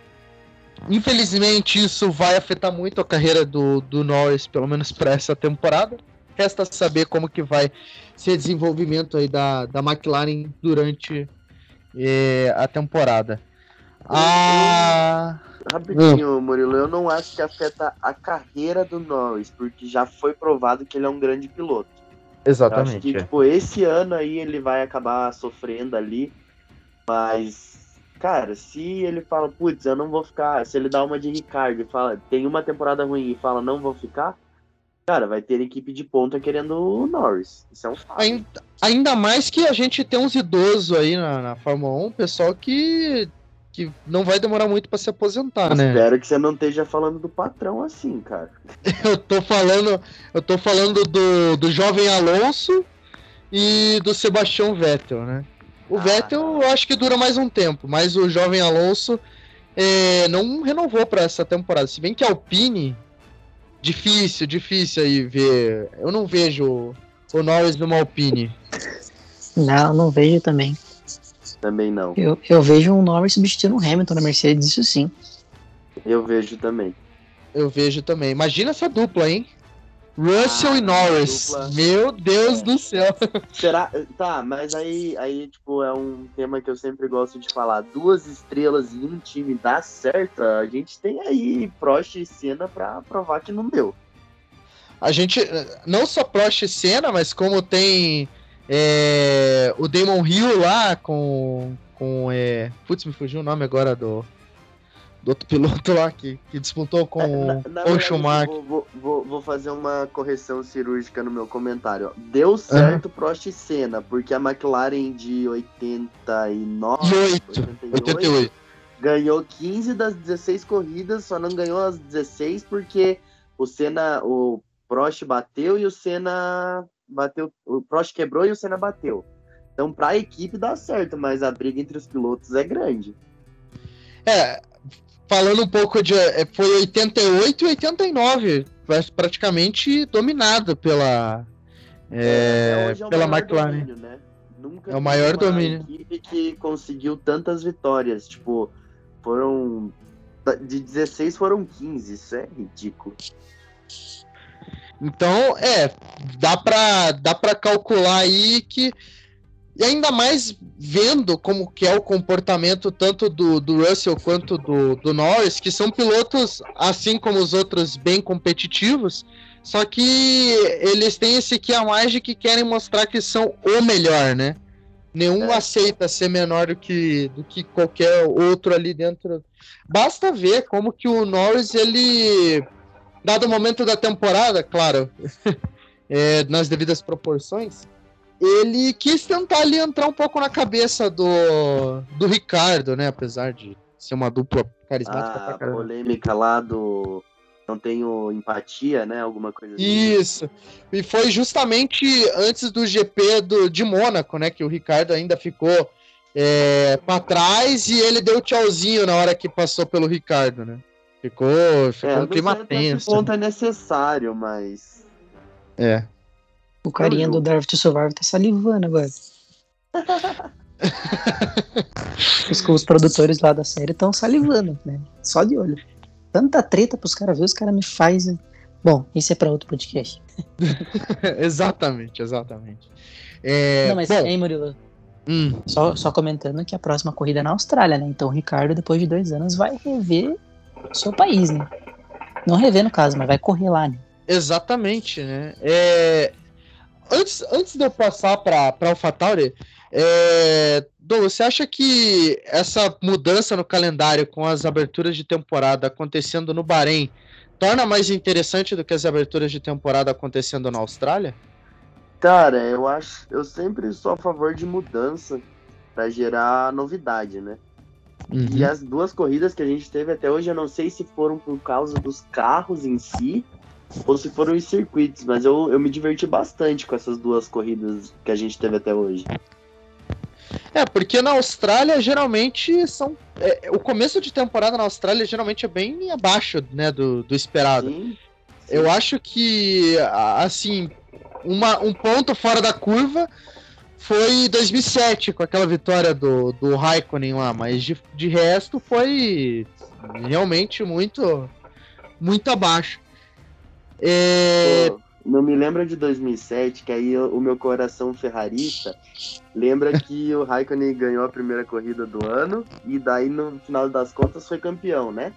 infelizmente isso vai afetar muito a carreira do, do Norris, pelo menos para essa temporada. Resta saber como que vai ser o desenvolvimento aí da, da McLaren durante é, a temporada. Ah. Rapidinho, Murilo, eu não acho que afeta a carreira do Norris, porque já foi provado que ele é um grande piloto. Exatamente. Eu acho que, é. tipo, esse ano aí ele vai acabar sofrendo ali, mas, cara, se ele fala, putz, eu não vou ficar, se ele dá uma de Ricardo e fala, tem uma temporada ruim e fala, não vou ficar, cara, vai ter equipe de ponta querendo o Norris. Isso é um fato. Ainda, ainda mais que a gente tem uns idosos aí na, na Fórmula 1, pessoal que, que não vai demorar muito pra se aposentar, né? Espero que você não esteja falando do patrão assim, cara. Eu tô falando, eu tô falando do, do jovem Alonso e do Sebastião Vettel, né? O Ah, Vettel eu acho que dura mais um tempo, mas o jovem Alonso é, não renovou pra essa temporada. Se bem que a Alpine, difícil, difícil aí ver. Eu não vejo o Norris numa Alpine. Não, não vejo também. Também não. Eu, eu vejo um Norris substituindo o Hamilton na Mercedes, isso sim. Eu vejo também. Eu vejo também. Imagina essa dupla, hein? Russell Ah, e Norris. Meu Deus É. do céu. Será? Tá, mas aí, aí, tipo, é um tema que eu sempre gosto de falar. Duas estrelas em um time dá certo, a gente tem aí Prost e Senna pra provar que não deu. A gente, não só Prost e Senna, mas como tem é, o Damon Hill lá com. com é, putz, me fugiu o nome agora do. Do outro piloto lá que, que disputou com É, na- na o Schumacher. Vou, vou, vou, fazer uma correção cirúrgica no meu comentário. Deu certo Prost e Senna, porque a McLaren de 89, E oito. 88. ganhou 15 das 16 corridas, só não ganhou as 16 porque o Senna, o Prost bateu e o Senna bateu, o Prost quebrou e o Senna bateu. Então, para a equipe dá certo, mas a briga entre os pilotos é grande. É, falando um pouco de. é, Foi 88 e 89. pra- Praticamente dominado pela. é, é o pela McLaren. domínio, né? Nunca É o maior domínio. equipe que conseguiu tantas vitórias. Tipo, foram. De 16 foram 15. Isso é ridículo. Então, é, dá pra, dá pra calcular aí que. E ainda mais vendo como que é o comportamento tanto do, do Russell quanto do, do Norris, que são pilotos, assim como os outros, bem competitivos, só que eles têm esse que a mais de que querem mostrar que são o melhor, né? Nenhum É. aceita ser menor do que, do que qualquer outro ali dentro. Basta ver como que o Norris, ele dado o momento da temporada, claro, é, nas devidas proporções, ele quis tentar ali entrar um pouco na cabeça do, do Ricardo, né? Apesar de ser uma dupla carismática A pra caramba. polêmica lá do. Não tenho empatia, né? Alguma coisa assim. Isso. E foi justamente antes do GP do, de Mônaco, né? Que o Ricardo ainda ficou é, para trás e ele deu tchauzinho na hora que passou pelo Ricardo, né? Ficou, ficou É, um clima tenso. ponto é necessário, mas. É. O carinha do Drive to Survive tá salivando agora. os, os produtores lá da série estão salivando, né? Só de olho. Tanta treta pros caras ver, os caras me fazem. Bom, isso é pra outro podcast. exatamente, exatamente. É, Não, mas, bom, hein, Murilo? hum, Só, só comentando que a próxima corrida é na Austrália, né? Então o Ricardo, depois de dois anos, vai rever o seu país, né? Não rever no caso, mas vai correr lá, né? Exatamente, né? É, antes, antes de eu passar para o AlphaTauri, é, Dom, você acha que essa mudança no calendário com as aberturas de temporada acontecendo no Bahrein torna mais interessante do que as aberturas de temporada acontecendo na Austrália? Cara, eu acho. Eu sempre sou a favor de mudança pra gerar novidade, né? E as duas corridas que a gente teve até hoje, eu não sei se foram por causa dos carros em si ou se foram os circuitos, mas eu, eu me diverti bastante com essas duas corridas que a gente teve até hoje. É, porque na Austrália geralmente são. é, o começo de temporada na Austrália geralmente é bem abaixo né, do, do esperado. Sim, Eu acho que, assim, uma, um ponto fora da curva foi 2007, com aquela vitória do, do Raikkonen lá, mas de, de resto foi realmente muito, muito abaixo. É, Pô, não me lembra de 2007, que aí o meu coração ferrarista lembra que o Raikkonen ganhou a primeira corrida do ano e daí no final das contas foi campeão, né?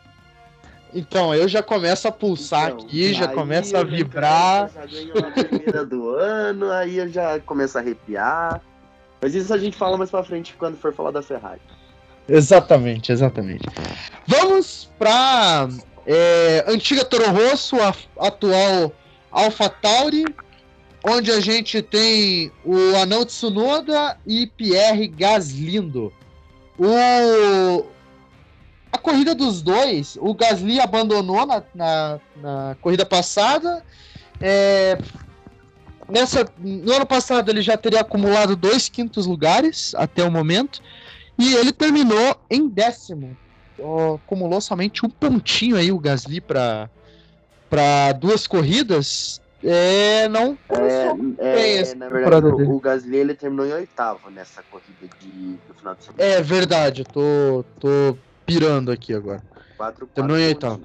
Então, eu já começo a pulsar então, aqui, já começo a vibrar. Já ganhou a primeira do ano, aí eu já começo a arrepiar. Mas isso a gente fala mais pra frente quando for falar da Ferrari. Exatamente, exatamente. Vamos pra é, antiga Toro Rosso, a atual Alpha Tauri, onde a gente tem o Anão Tsunoda e Pierre Gaslindo. O, a corrida dos dois, o Gasly abandonou na, na, na corrida passada. É, nessa, no ano passado ele já teria acumulado dois quintos lugares até o momento. E ele terminou em décimo. Acumulou somente um pontinho aí o Gasly para para duas corridas. É, não. É, é na verdade, o, o, Gasly ele terminou em oitavo nessa corrida de, do final de semana. É verdade, eu tô, tô pirando aqui agora. Quatro, terminou em oitavo.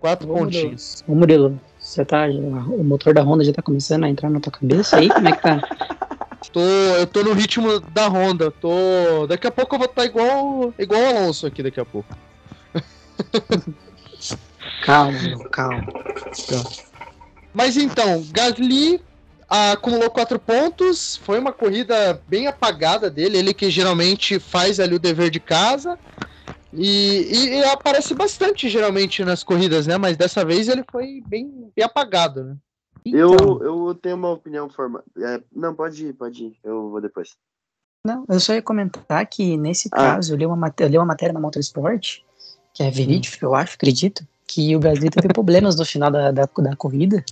Quatro Ô, pontinhos. Ô Murilo, você tá. O motor da Honda já tá começando a entrar na tua cabeça aí? Como é que tá? Tô, eu tô no ritmo da Honda. Tô. Daqui a pouco eu vou estar tá igual, igual o Alonso aqui daqui a pouco. calma, calma. Mas então, Gasly acumulou quatro pontos. Foi uma corrida bem apagada dele. Ele que geralmente faz ali o dever de casa. E, e, e aparece bastante geralmente nas corridas, né? Mas dessa vez ele foi bem, bem apagado, né? Então, eu, eu tenho uma opinião formada. É, não, pode ir, pode ir. Eu vou depois. Não, eu só ia comentar que nesse ah. caso eu li, uma, eu li uma matéria na Motorsport, que é verídico, eu acho, acredito, que o Brasil teve problemas no final da, da, da, corrida,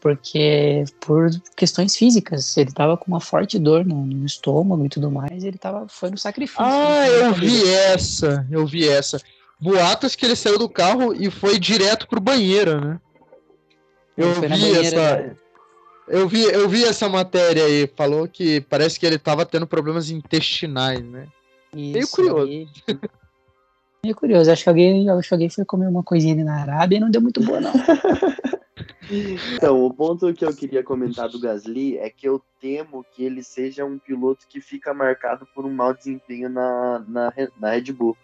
porque por questões físicas, ele tava com uma forte dor no, no estômago e tudo mais, e ele tava, foi no sacrifício. Ah, eu vi essa, eu vi essa. Boatos que ele saiu do carro e foi direto pro banheiro, né? Eu vi essa. Né? Eu vi, eu vi essa matéria aí. Falou que parece que ele tava tendo problemas intestinais, né? Isso, Meio curioso. Aí... Meio curioso. Acho que alguém, acho que alguém foi comer uma coisinha ali na Arábia e não deu muito boa, não. então, o ponto que eu queria comentar do Gasly é que eu temo que ele seja um piloto que fica marcado por um mau desempenho na, na, na Red Bull.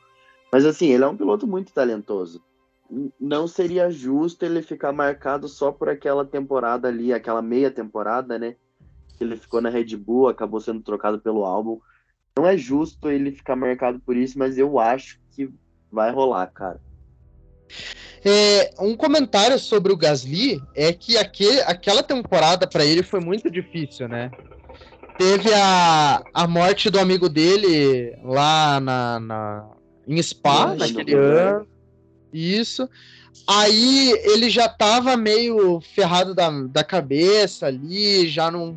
Mas assim, ele é um piloto muito talentoso não seria justo ele ficar marcado só por aquela temporada ali, aquela meia temporada, né? Ele ficou na Red Bull, acabou sendo trocado pelo álbum. Não é justo ele ficar marcado por isso, mas eu acho que vai rolar, cara. É, um comentário sobre o Gasly é que aquele, aquela temporada para ele foi muito difícil, né? Teve a, a morte do amigo dele lá na, na em Spa, naquele ano. Isso. Aí ele já tava meio ferrado da, da cabeça ali, já não.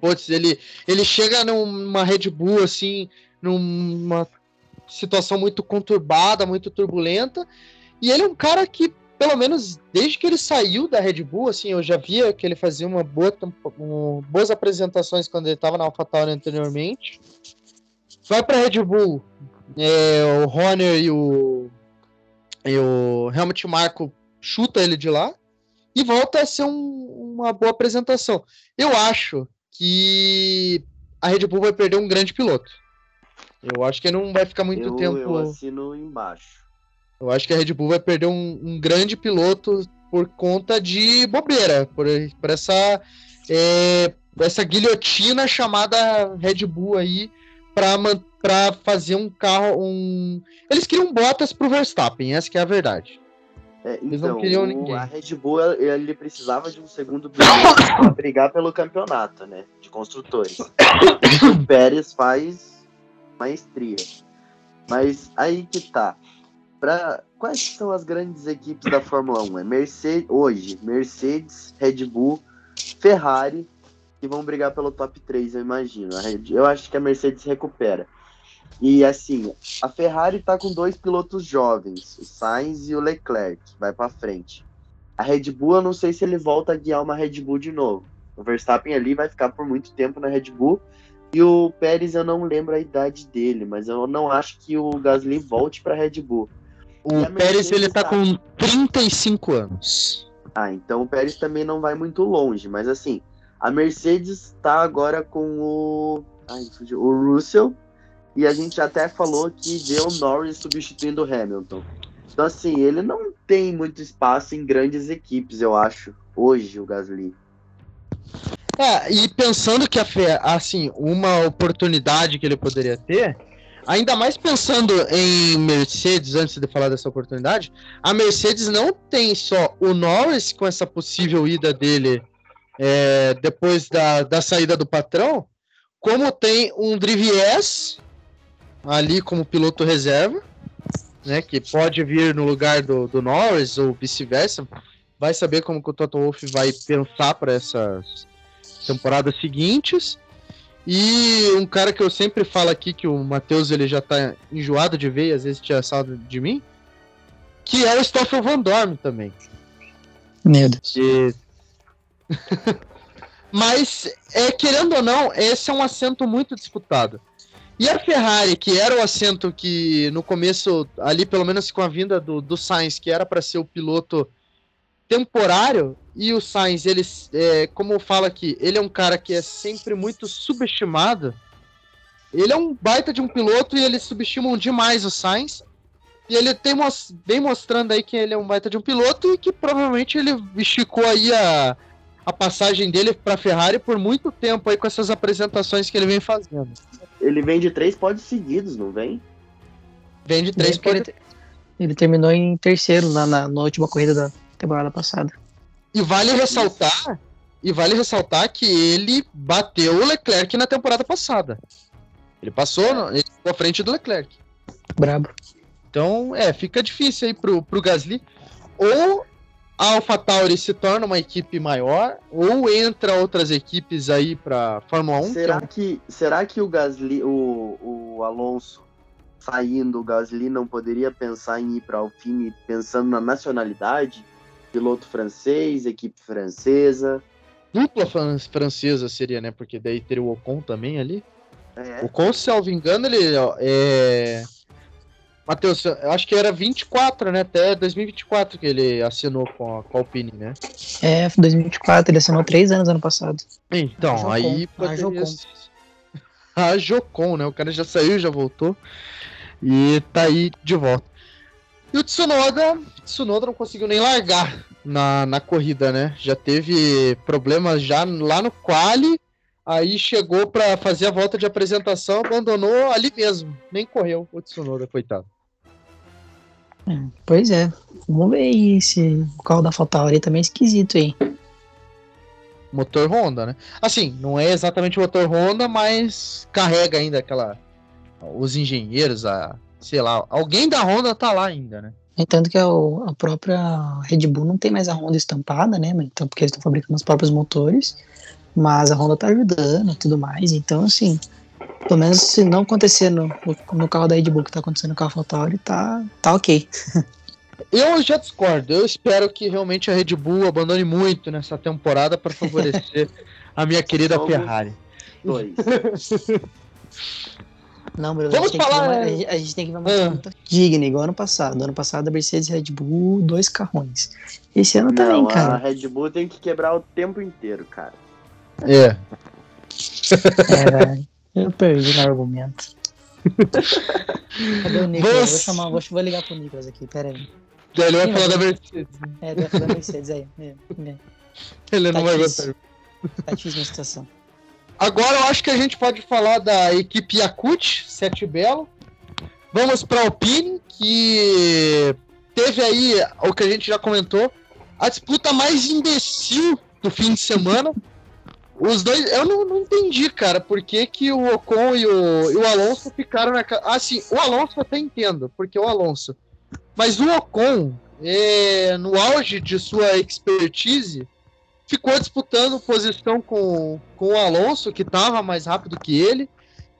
Putz, ele, ele chega numa Red Bull, assim, numa situação muito conturbada, muito turbulenta. E ele é um cara que, pelo menos desde que ele saiu da Red Bull, assim, eu já via que ele fazia uma boa, um, boas apresentações quando ele estava na AlphaTauri anteriormente. Vai para Red Bull, é, o Horner e o e o Helmut Marco chuta ele de lá e volta a ser um, uma boa apresentação. Eu acho que a Red Bull vai perder um grande piloto. Eu acho que não vai ficar muito eu, tempo. Eu assino embaixo. Eu acho que a Red Bull vai perder um, um grande piloto por conta de bobeira, por, por essa, é, essa guilhotina chamada Red Bull aí para para fazer um carro. Um... Eles queriam botas pro Verstappen, essa que é a verdade. É, Eles então, não queriam ninguém. A Red Bull ele precisava de um segundo para brigar pelo campeonato, né? De construtores. o Pérez faz maestria. Mas aí que tá. Pra, quais são as grandes equipes da Fórmula 1? É Mercedes, hoje, Mercedes, Red Bull, Ferrari, que vão brigar pelo top 3, eu imagino. Eu acho que a Mercedes recupera. E assim, a Ferrari tá com dois pilotos jovens, o Sainz e o Leclerc, vai para frente. A Red Bull, eu não sei se ele volta a guiar uma Red Bull de novo. O Verstappen ali vai ficar por muito tempo na Red Bull. E o Pérez, eu não lembro a idade dele, mas eu não acho que o Gasly volte para Red Bull. O Pérez, ele tá, tá com 35 anos. Ah, então o Pérez também não vai muito longe, mas assim, a Mercedes está agora com o. Ai, o Russell. E a gente até falou que deu Norris substituindo o Hamilton. Então, assim, ele não tem muito espaço em grandes equipes, eu acho, hoje, o Gasly. É, e pensando que a assim, uma oportunidade que ele poderia ter, ainda mais pensando em Mercedes, antes de falar dessa oportunidade, a Mercedes não tem só o Norris com essa possível ida dele é, depois da, da saída do patrão, como tem um Drivies ali como piloto reserva, né, que pode vir no lugar do, do Norris ou vice-versa. Vai saber como que o Toto Wolff vai pensar para essas temporadas seguintes. E um cara que eu sempre falo aqui que o Matheus ele já tá enjoado de ver, às vezes tinha saldo de mim, que é o Stoffel Van Dorn também. Meu Deus. E... Mas, é, querendo ou não, esse é um assento muito disputado. E a Ferrari, que era o assento que no começo, ali pelo menos com a vinda do, do Sainz, que era para ser o piloto temporário, e o Sainz, ele, é, como fala aqui, ele é um cara que é sempre muito subestimado. Ele é um baita de um piloto e eles subestimam demais o Sainz. E ele tem vem mostrando aí que ele é um baita de um piloto e que provavelmente ele esticou aí a, a passagem dele para a Ferrari por muito tempo aí com essas apresentações que ele vem fazendo. Ele vem de três pódios seguidos, não vem? Vem de três pódios. Ele, ele, terminou em terceiro na, na, na última corrida da temporada passada. E vale ressaltar, e vale ressaltar que ele bateu o Leclerc na temporada passada. Ele passou, ele ficou à frente do Leclerc. Brabo. Então, é, fica difícil aí pro, pro Gasly. Ou a AlphaTauri se torna uma equipe maior, ou entra outras equipes aí para Fórmula 1. Será que, que, será que o Gasly, o, o Alonso saindo, o Gasly não poderia pensar em ir para Alpine pensando na nacionalidade? Piloto francês, equipe francesa. Dupla francesa seria, né? Porque daí teria o Ocon também ali. É. O Ocon, se eu não me engano, ele é. Matheus, eu acho que era 24, né? Até 2024 que ele assinou com a, com a Alpine, né? É, 2024, ele assinou três anos ano passado. Então, a aí poderia... a Jocon. a Jocon, né? O cara já saiu, já voltou. E tá aí de volta. E o Tsunoda, Tsunoda não conseguiu nem largar na, na corrida, né? Já teve problemas já lá no quali, aí chegou para fazer a volta de apresentação, abandonou ali mesmo, nem correu o Tsunoda, coitado. É, pois é, vamos ver aí se o carro da AlphaTauri também é esquisito aí. Motor Honda, né? Assim, não é exatamente motor Honda, mas carrega ainda aquela os engenheiros, a sei lá, alguém da Honda tá lá ainda, né? Entanto que a, a própria Red Bull não tem mais a Honda estampada, né? Então, porque eles estão fabricando os próprios motores, mas a Honda tá ajudando e tudo mais. Então, assim, pelo menos se não acontecer no, no carro da Red Bull que tá acontecendo no carro AlphaTauri, tá, tá ok. Eu já discordo. Eu espero que realmente a Red Bull abandone muito nessa temporada para favorecer a minha querida Ferrari. Dois. Não, Bruno, Vamos a falar. Uma, a gente tem que ver uma conta digna, igual ano passado. Ano passado a Mercedes e a Red Bull, dois carrões. Esse ano Não, também, cara. A Red Bull tem que quebrar o tempo inteiro, cara. É. É, velho. Eu perdi no argumento. Cadê o Nicolas? Vou, chamar, vou, vou ligar pro Nicolas aqui, pera aí. Ele vai falar da Mercedes. É, ele vai falar da Mercedes aí. É, é. Ele tá não vai gostar. Tá difícil a situação. Agora eu acho que a gente pode falar da equipe Yakut, Sete Belo. Vamos para a Alpine, que teve aí o que a gente já comentou, a disputa mais imbecil do fim de semana. Os dois, eu não, não entendi, cara, por que, que o Ocon e o, e o Alonso ficaram na. Ah, sim, o Alonso eu até entendo, porque o Alonso. Mas o Ocon, é, no auge de sua expertise, ficou disputando posição com, com o Alonso, que estava mais rápido que ele,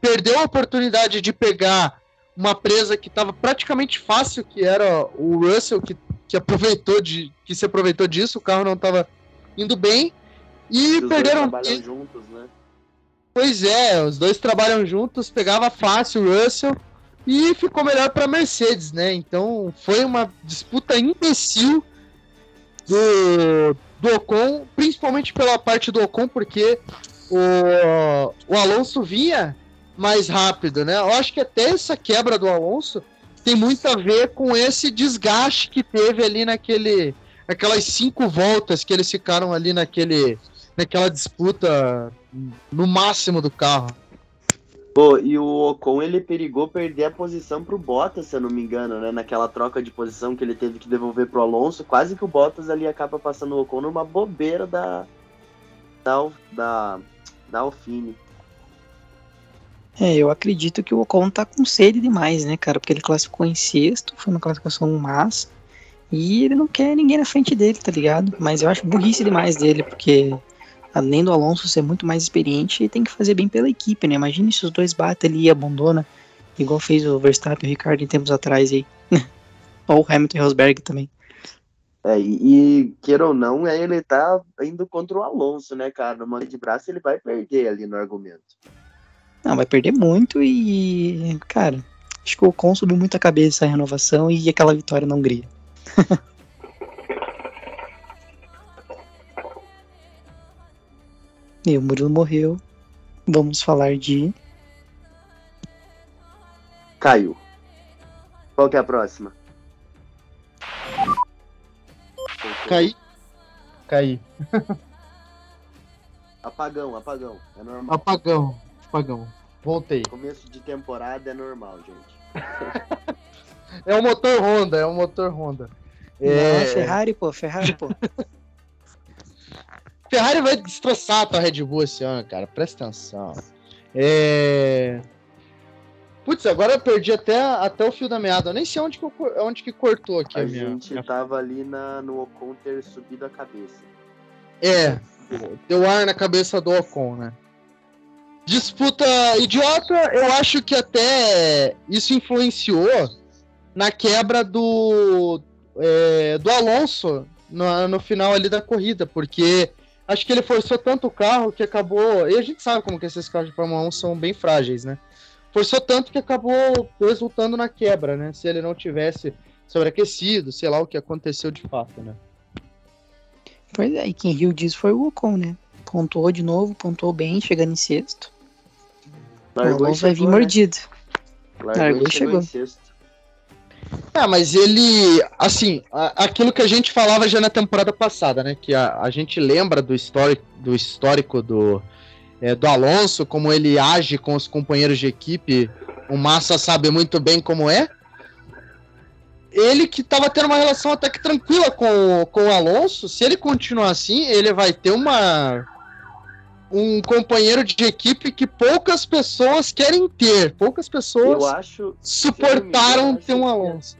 perdeu a oportunidade de pegar uma presa que estava praticamente fácil, que era o Russell, que, que aproveitou de que se aproveitou disso, o carro não estava indo bem e os perderam. Dois trabalham juntos, né? Pois é, os dois trabalham juntos, pegava fácil o Russell e ficou melhor para Mercedes, né? Então foi uma disputa imbecil do, do Ocon, principalmente pela parte do Ocon, porque o, o Alonso vinha mais rápido, né? Eu acho que até essa quebra do Alonso tem muito a ver com esse desgaste que teve ali naquele. Aquelas cinco voltas que eles ficaram ali naquele. Naquela disputa no máximo do carro. Pô, e o Ocon ele perigou perder a posição pro Bottas, se eu não me engano, né? Naquela troca de posição que ele teve que devolver pro Alonso, quase que o Bottas ali acaba passando o Ocon numa bobeira da da da, da Alfine. É, eu acredito que o Ocon tá com sede demais, né, cara? Porque ele classificou em sexto, foi uma classificação massa, e ele não quer ninguém na frente dele, tá ligado? Mas eu acho burrice demais dele, porque além do Alonso ser muito mais experiente, tem que fazer bem pela equipe, né? Imagina se os dois batem ali e abandona, igual fez o Verstappen e o Ricardo em tempos atrás aí. ou o Hamilton e o Rosberg também. É, e, queira ou não, é, ele tá indo contra o Alonso, né, cara? No mano de braço ele vai perder ali no argumento. Não, vai perder muito e, cara, acho que o Ocon subiu muito a cabeça a renovação e aquela vitória na Hungria. E o Murilo morreu. Vamos falar de. Caiu. Qual que é a próxima? Caí. Caí. apagão, apagão. É normal. Apagão, apagão. Voltei. Começo de temporada é normal, gente. é o motor Honda, é o motor Honda. É... Não, Ferrari, pô, Ferrari, pô. Ferrari vai destroçar a tua Red Bull esse ano, cara. Presta atenção. É... Putz, agora eu perdi até, até o fio da meada. Eu nem sei onde que, eu, onde que cortou aqui. A, a gente minha... tava ali na, no Ocon ter subido a cabeça. É, deu ar na cabeça do Ocon, né? Disputa idiota, eu acho que até isso influenciou na quebra do, é, do Alonso no, no final ali da corrida, porque acho que ele forçou tanto o carro que acabou. E a gente sabe como que esses carros de Fórmula 1 são bem frágeis, né? Forçou tanto que acabou resultando na quebra, né? Se ele não tivesse sobreaquecido, sei lá o que aconteceu de fato, né? Pois é, e quem riu disso foi o Ocon, né? Pontuou de novo, pontuou bem, chegando em sexto. Largou o Alonso vai vir né? mordido. Largou, Largou e chegou. chegou. É, mas ele, assim, aquilo que a gente falava já na temporada passada, né? Que a, a gente lembra do histórico do, histórico do, é, do Alonso, como ele age com os companheiros de equipe. O Massa sabe muito bem como é. Ele que estava tendo uma relação até que tranquila com, com o Alonso, se ele continuar assim, ele vai ter uma um companheiro de equipe que poucas pessoas querem ter. Poucas pessoas acho, suportaram ter um Alonso.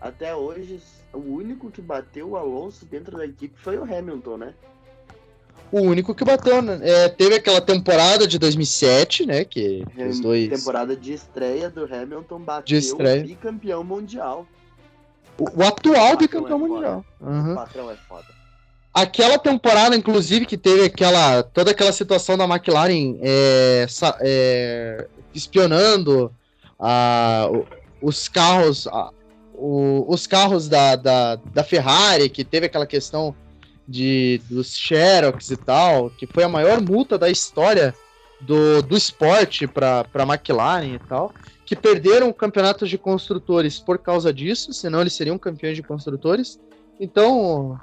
Até hoje, o único que bateu o Alonso dentro da equipe foi o Hamilton, né? O único que bateu, né? É, teve aquela temporada de 2007, né? Que os dois. Temporada de estreia do Hamilton bateu o bicampeão mundial. O, o atual o bicampeão é mundial. Uhum. O patrão é foda. Aquela temporada, inclusive, que teve aquela toda aquela situação da McLaren é, é, espionando a, os carros, a, o, os carros da, da, da, Ferrari, que teve aquela questão de dos Xerox e tal, que foi a maior multa da história do, do esporte para a McLaren e tal, que perderam o campeonato de construtores por causa disso, senão eles seriam campeões de construtores. Então,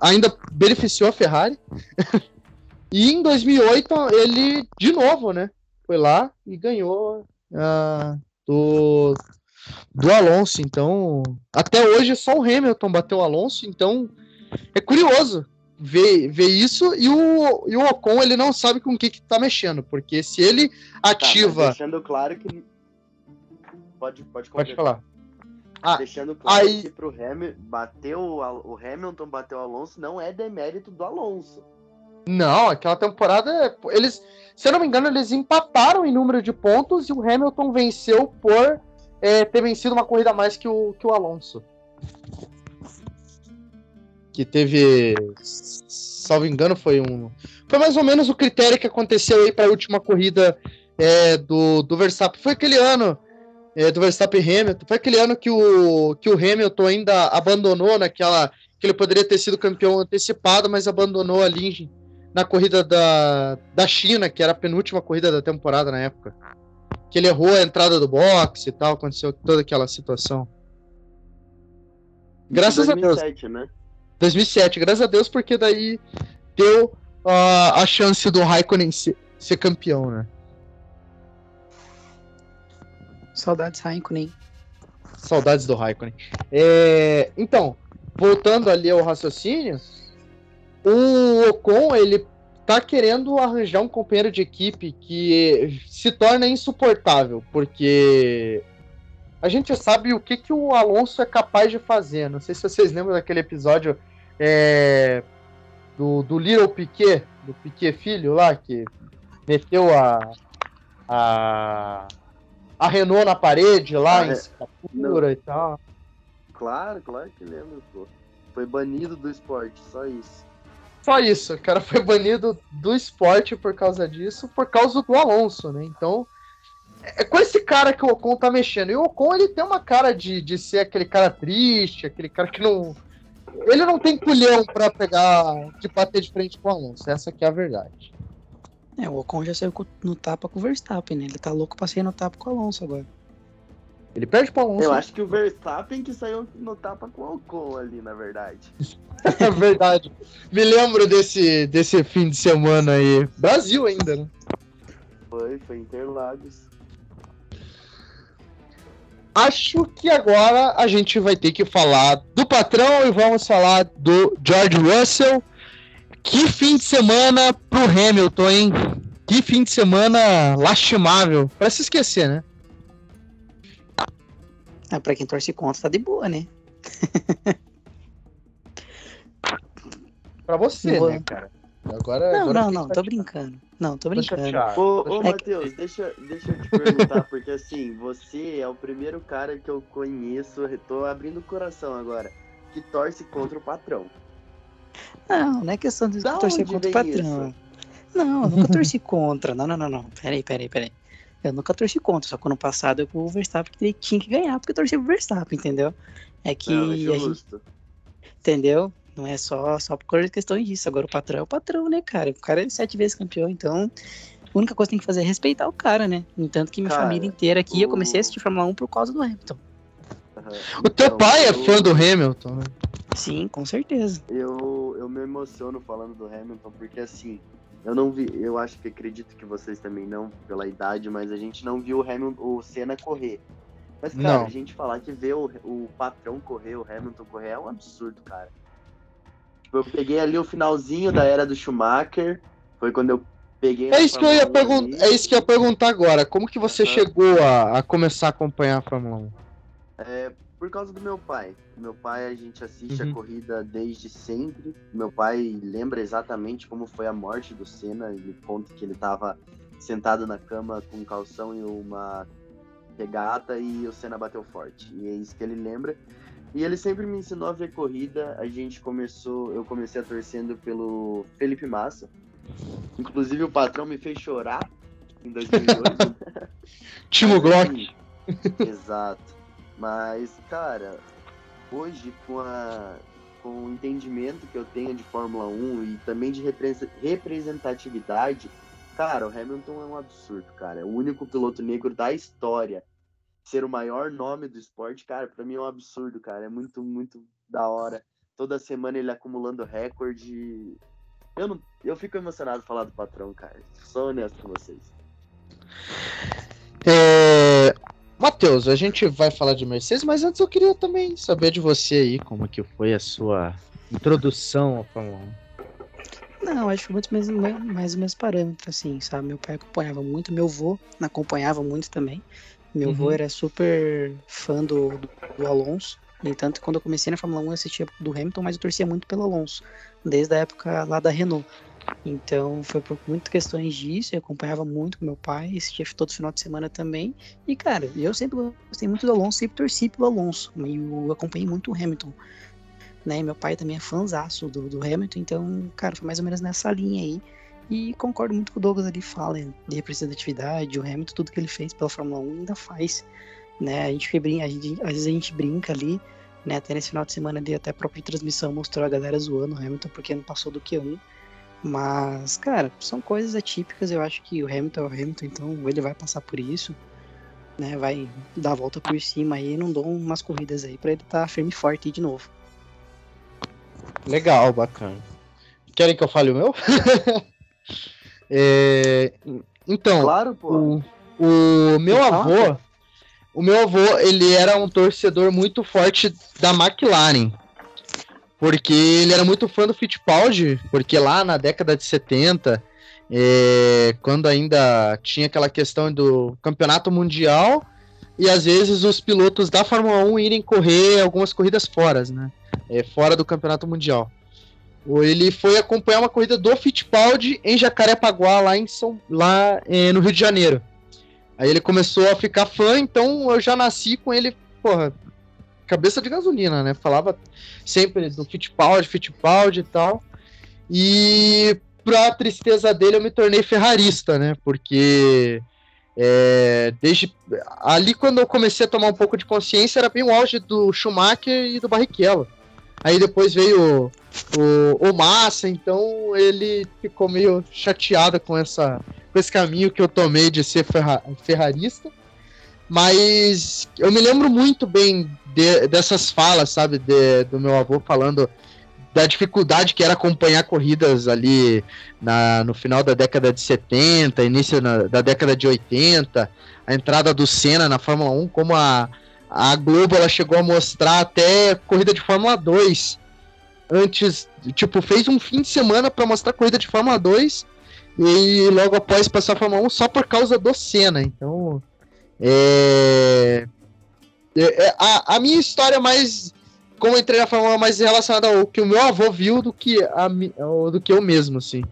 ainda beneficiou a Ferrari. e em 2008 ele de novo, né? Foi lá e ganhou uh, do, do Alonso. Então, até hoje só o Hamilton bateu o Alonso. Então, é curioso ver, ver isso. E o, e o Ocon ele não sabe com o que, que tá mexendo, porque se ele ativa. Tá, deixando claro que. Pode, pode, pode falar. Ah, Deixando claro aí... que pro Hamilton bateu o Hamilton bateu o Alonso não é demérito do Alonso. Não, aquela temporada eles, se eu não me engano, eles empataram em número de pontos e o Hamilton venceu por é, ter vencido uma corrida a mais que o, que o Alonso. Que teve, salvo engano, foi um, foi mais ou menos o critério que aconteceu aí para a última corrida é, do, do Verstappen. Foi aquele ano é, do Verstappen Hamilton. Foi aquele ano que o, que o Hamilton ainda abandonou naquela que ele poderia ter sido campeão antecipado, mas abandonou ali na corrida da, da China, que era a penúltima corrida da temporada na época. Que ele errou a entrada do boxe e tal, aconteceu toda aquela situação. Graças 2007, a Deus. né? 2007, graças a Deus, porque daí deu uh, a chance do Raikkonen ser, ser campeão, né? Saudades Raikkonen. Saudades do Raikkonen. É, então, voltando ali ao raciocínio, o Ocon, ele tá querendo arranjar um companheiro de equipe que se torna insuportável, porque a gente sabe o que, que o Alonso é capaz de fazer. Não sei se vocês lembram daquele episódio é, do, do Little Piquet, do Piquet filho lá, que meteu a, a, a Renault na parede lá, ah, em é. e tal. Claro, claro que lembro, pô. Foi banido do esporte, só isso. Só isso, o cara foi banido do esporte por causa disso, por causa do Alonso, né? Então, é com esse cara que o Ocon tá mexendo. E o Ocon, ele tem uma cara de, de ser aquele cara triste, aquele cara que não. Ele não tem culhão para pegar, de bater de frente com o Alonso. Essa que é a verdade. É, o Ocon já saiu no tapa com o Verstappen, né? Ele tá louco pra sair no tapa com o Alonso agora. Ele perde pro Alonso. Eu acho que o Verstappen que saiu no tapa com o Ocon ali, na verdade. é verdade. Me lembro desse, desse fim de semana aí. Brasil ainda, né? Foi, foi Interlagos acho que agora a gente vai ter que falar do patrão e vamos falar do George Russell. Que fim de semana pro Hamilton, hein? Que fim de semana lastimável. Pra se esquecer, né? Ah, pra quem torce contra, tá de boa, né? pra você, né, cara? Agora, não, agora não, não, tô brincando. Não, tô brincando. Ô, ô Matheus, deixa, deixa eu te perguntar, porque assim, você é o primeiro cara que eu conheço, tô abrindo o coração agora, que torce contra o patrão. Não, não é questão de da torcer contra o patrão. Isso? Não, eu nunca torci contra. Não, não, não, não. Peraí, peraí, peraí. Eu nunca torci contra, só que ano passado eu o Verstappen ele tinha que ganhar, porque eu torci pro Verstappen, entendeu? É que. Não, a gente, entendeu? Não é só, só por questão disso. Agora o patrão é o patrão, né, cara? O cara é sete vezes campeão, então a única coisa que tem que fazer é respeitar o cara, né? No entanto que minha cara, família inteira aqui, o... eu comecei a assistir Fórmula 1 por causa do Hamilton. Uhum. O teu então, pai é fã do Hamilton, né? Sim, com certeza. Eu, eu me emociono falando do Hamilton, porque assim, eu não vi, eu acho que acredito que vocês também não, pela idade, mas a gente não viu o Hamilton, o Senna correr. Mas, cara, não. a gente falar que ver o, o patrão correr, o Hamilton correr, é um absurdo, cara. Eu peguei ali o finalzinho da era do Schumacher. Foi quando eu peguei. É isso que eu ia perguntar. É isso que eu ia perguntar agora. Como que você uhum. chegou a, a, começar a acompanhar a Fórmula 1? É, por causa do meu pai. Meu pai, a gente assiste uhum. a corrida desde sempre. Meu pai lembra exatamente como foi a morte do Senna. Ele conta que ele estava sentado na cama com um calção e uma regata e o Senna bateu forte. E é isso que ele lembra. E ele sempre me ensinou a ver corrida. A gente começou, eu comecei a torcendo pelo Felipe Massa. Inclusive o patrão me fez chorar em 2002. Timo Glock. Exato. Mas, cara, hoje com a com o entendimento que eu tenho de Fórmula 1 e também de representatividade, cara, o Hamilton é um absurdo, cara. É o único piloto negro da história ser o maior nome do esporte, cara, para mim é um absurdo, cara. É muito, muito da hora. Toda semana ele acumulando recorde. Eu, não, eu fico emocionado falar do patrão, cara. Sou honesto com vocês. É... Matheus, a gente vai falar de Mercedes, mas antes eu queria também saber de você aí, como que foi a sua introdução à Fórmula 1. Não, acho que muito mais, mais o mesmo parâmetro, assim, sabe? Meu pai acompanhava muito, meu avô acompanhava muito também. Meu avô uhum. era super fã do, do, do Alonso. No entanto, quando eu comecei na Fórmula 1, eu assistia do Hamilton, mas eu torcia muito pelo Alonso, desde a época lá da Renault. Então, foi por muitas questões disso, eu acompanhava muito com meu pai, assistia todo final de semana também. E, cara, eu sempre gostei muito do Alonso, sempre torci pelo Alonso, e eu acompanhei muito o Hamilton. Né? Meu pai também é fãzaço do, do Hamilton, então, cara, foi mais ou menos nessa linha aí. E concordo muito com o Douglas ali fala de representatividade, o Hamilton, tudo que ele fez pela Fórmula 1 ainda faz. Né? A gente a gente, às vezes a gente brinca ali, Né? Até nesse final de semana ali, até a própria transmissão mostrou a galera zoando o Hamilton porque não passou do Q1. Mas, cara, são coisas atípicas. Eu acho que o Hamilton é o Hamilton, então ele vai passar por isso. Né, vai dar a volta por cima aí não dou umas corridas aí para ele estar tá firme e forte de novo. Legal, bacana. Querem que eu fale o meu? é, então, claro, pô. O, o meu avô, o meu avô, ele era um torcedor muito forte da McLaren. Porque ele era muito fã do Fittipaldi, porque lá na década de 70, é, quando ainda tinha aquela questão do campeonato mundial, e às vezes os pilotos da Fórmula 1 irem correr algumas corridas fora, né? É, fora do campeonato mundial. Ele foi acompanhar uma corrida do Fittipaldi em Jacarepaguá, lá, em São, lá é, no Rio de Janeiro. Aí ele começou a ficar fã, então eu já nasci com ele, porra, cabeça de gasolina, né? Falava sempre do Fittipaldi, Fittipaldi e tal. E pra tristeza dele eu me tornei ferrarista, né? Porque é, desde ali quando eu comecei a tomar um pouco de consciência era bem o auge do Schumacher e do Barrichello. Aí depois veio o, o Massa, então ele ficou meio chateado com, essa, com esse caminho que eu tomei de ser ferra, ferrarista. Mas eu me lembro muito bem de, dessas falas, sabe, de, do meu avô falando da dificuldade que era acompanhar corridas ali na, no final da década de 70, início na, da década de 80, a entrada do Senna na Fórmula 1, como a, a Globo ela chegou a mostrar até corrida de Fórmula 2 antes, tipo, fez um fim de semana para mostrar corrida de Fórmula 2 e logo após passar a Fórmula 1 só por causa do Senna. Então, é, é, é a, a minha história mais como eu entrei na Fórmula 1 mais relacionada ao que o meu avô viu do que a do que eu mesmo, assim.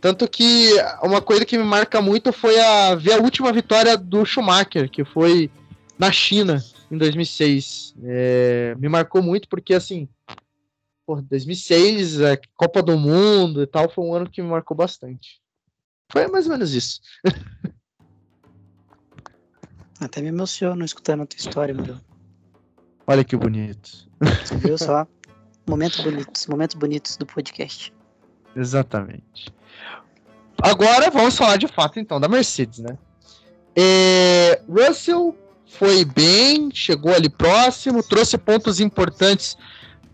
Tanto que uma coisa que me marca muito foi a ver a última vitória do Schumacher, que foi na China em 2006. É, me marcou muito porque, assim, por 2006, a Copa do Mundo e tal, foi um ano que me marcou bastante. Foi mais ou menos isso. Até me emociono escutando a tua história, meu. Olha que bonito. Viu só? Momentos bonitos, momentos bonitos do podcast. Exatamente. Agora vamos falar de fato então da Mercedes, né? É, Russell foi bem, chegou ali próximo, trouxe pontos importantes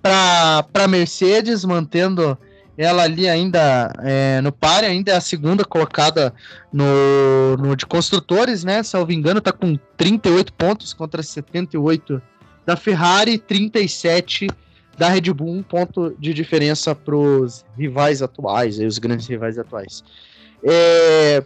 para a Mercedes, mantendo ela ali ainda é, no páreo, ainda é a segunda colocada no, no de construtores, né? Me engano, tá com 38 pontos contra 78 da Ferrari, 37 da Red Bull, um ponto de diferença para os rivais atuais, os grandes rivais atuais. É,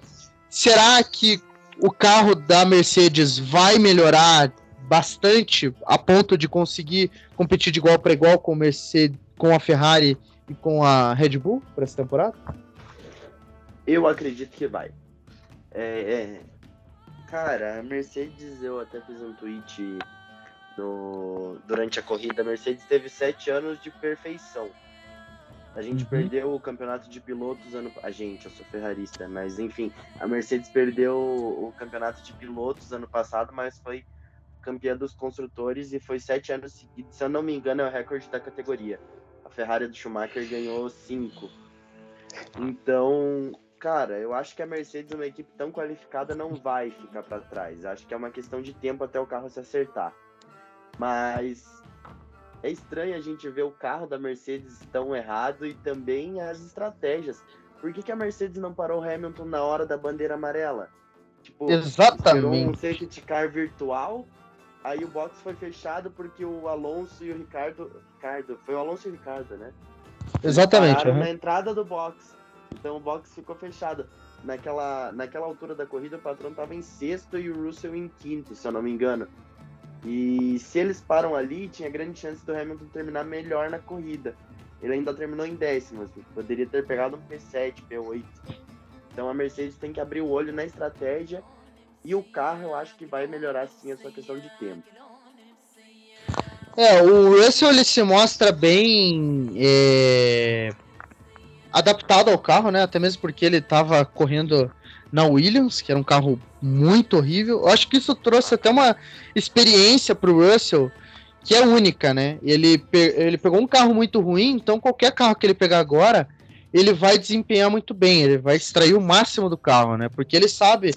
será que o carro da Mercedes vai melhorar bastante a ponto de conseguir competir de igual para igual com, Mercedes, com a Ferrari e com a Red Bull para essa temporada? Eu acredito que vai. É, é, cara, a Mercedes, eu até fiz um tweet no, durante a corrida. A Mercedes teve sete anos de perfeição. A gente uhum. perdeu o campeonato de pilotos ano. A gente, eu sou ferrarista, mas enfim, a Mercedes perdeu o campeonato de pilotos ano passado, mas foi campeã dos construtores e foi sete anos seguidos. Se eu não me engano, é o recorde da categoria. A Ferrari do Schumacher ganhou cinco. Então, cara, eu acho que a Mercedes, uma equipe tão qualificada, não vai ficar para trás. Acho que é uma questão de tempo até o carro se acertar. Mas é estranho a gente ver o carro da Mercedes tão errado e também as estratégias. Por que, que a Mercedes não parou o Hamilton na hora da bandeira amarela? Tipo, Exatamente. um safety car virtual, aí o box foi fechado porque o Alonso e o Ricardo. Ricardo, foi o Alonso e o Ricardo, né? Exatamente. Uhum. na entrada do box. Então o box ficou fechado. Naquela, naquela altura da corrida, o patrão estava em sexto e o Russell em quinto, se eu não me engano. E se eles param ali, tinha grande chance do Hamilton terminar melhor na corrida. Ele ainda terminou em décimo, assim. poderia ter pegado um P7, P8. Então a Mercedes tem que abrir o olho na estratégia e o carro eu acho que vai melhorar sim a sua questão de tempo. É, o Russell ele se mostra bem é, adaptado ao carro, né? Até mesmo porque ele estava correndo na Williams, que era um carro muito horrível. Eu acho que isso trouxe até uma experiência para o Russell que é única, né? Ele, pe ele pegou um carro muito ruim, então qualquer carro que ele pegar agora, ele vai desempenhar muito bem, ele vai extrair o máximo do carro, né? Porque ele sabe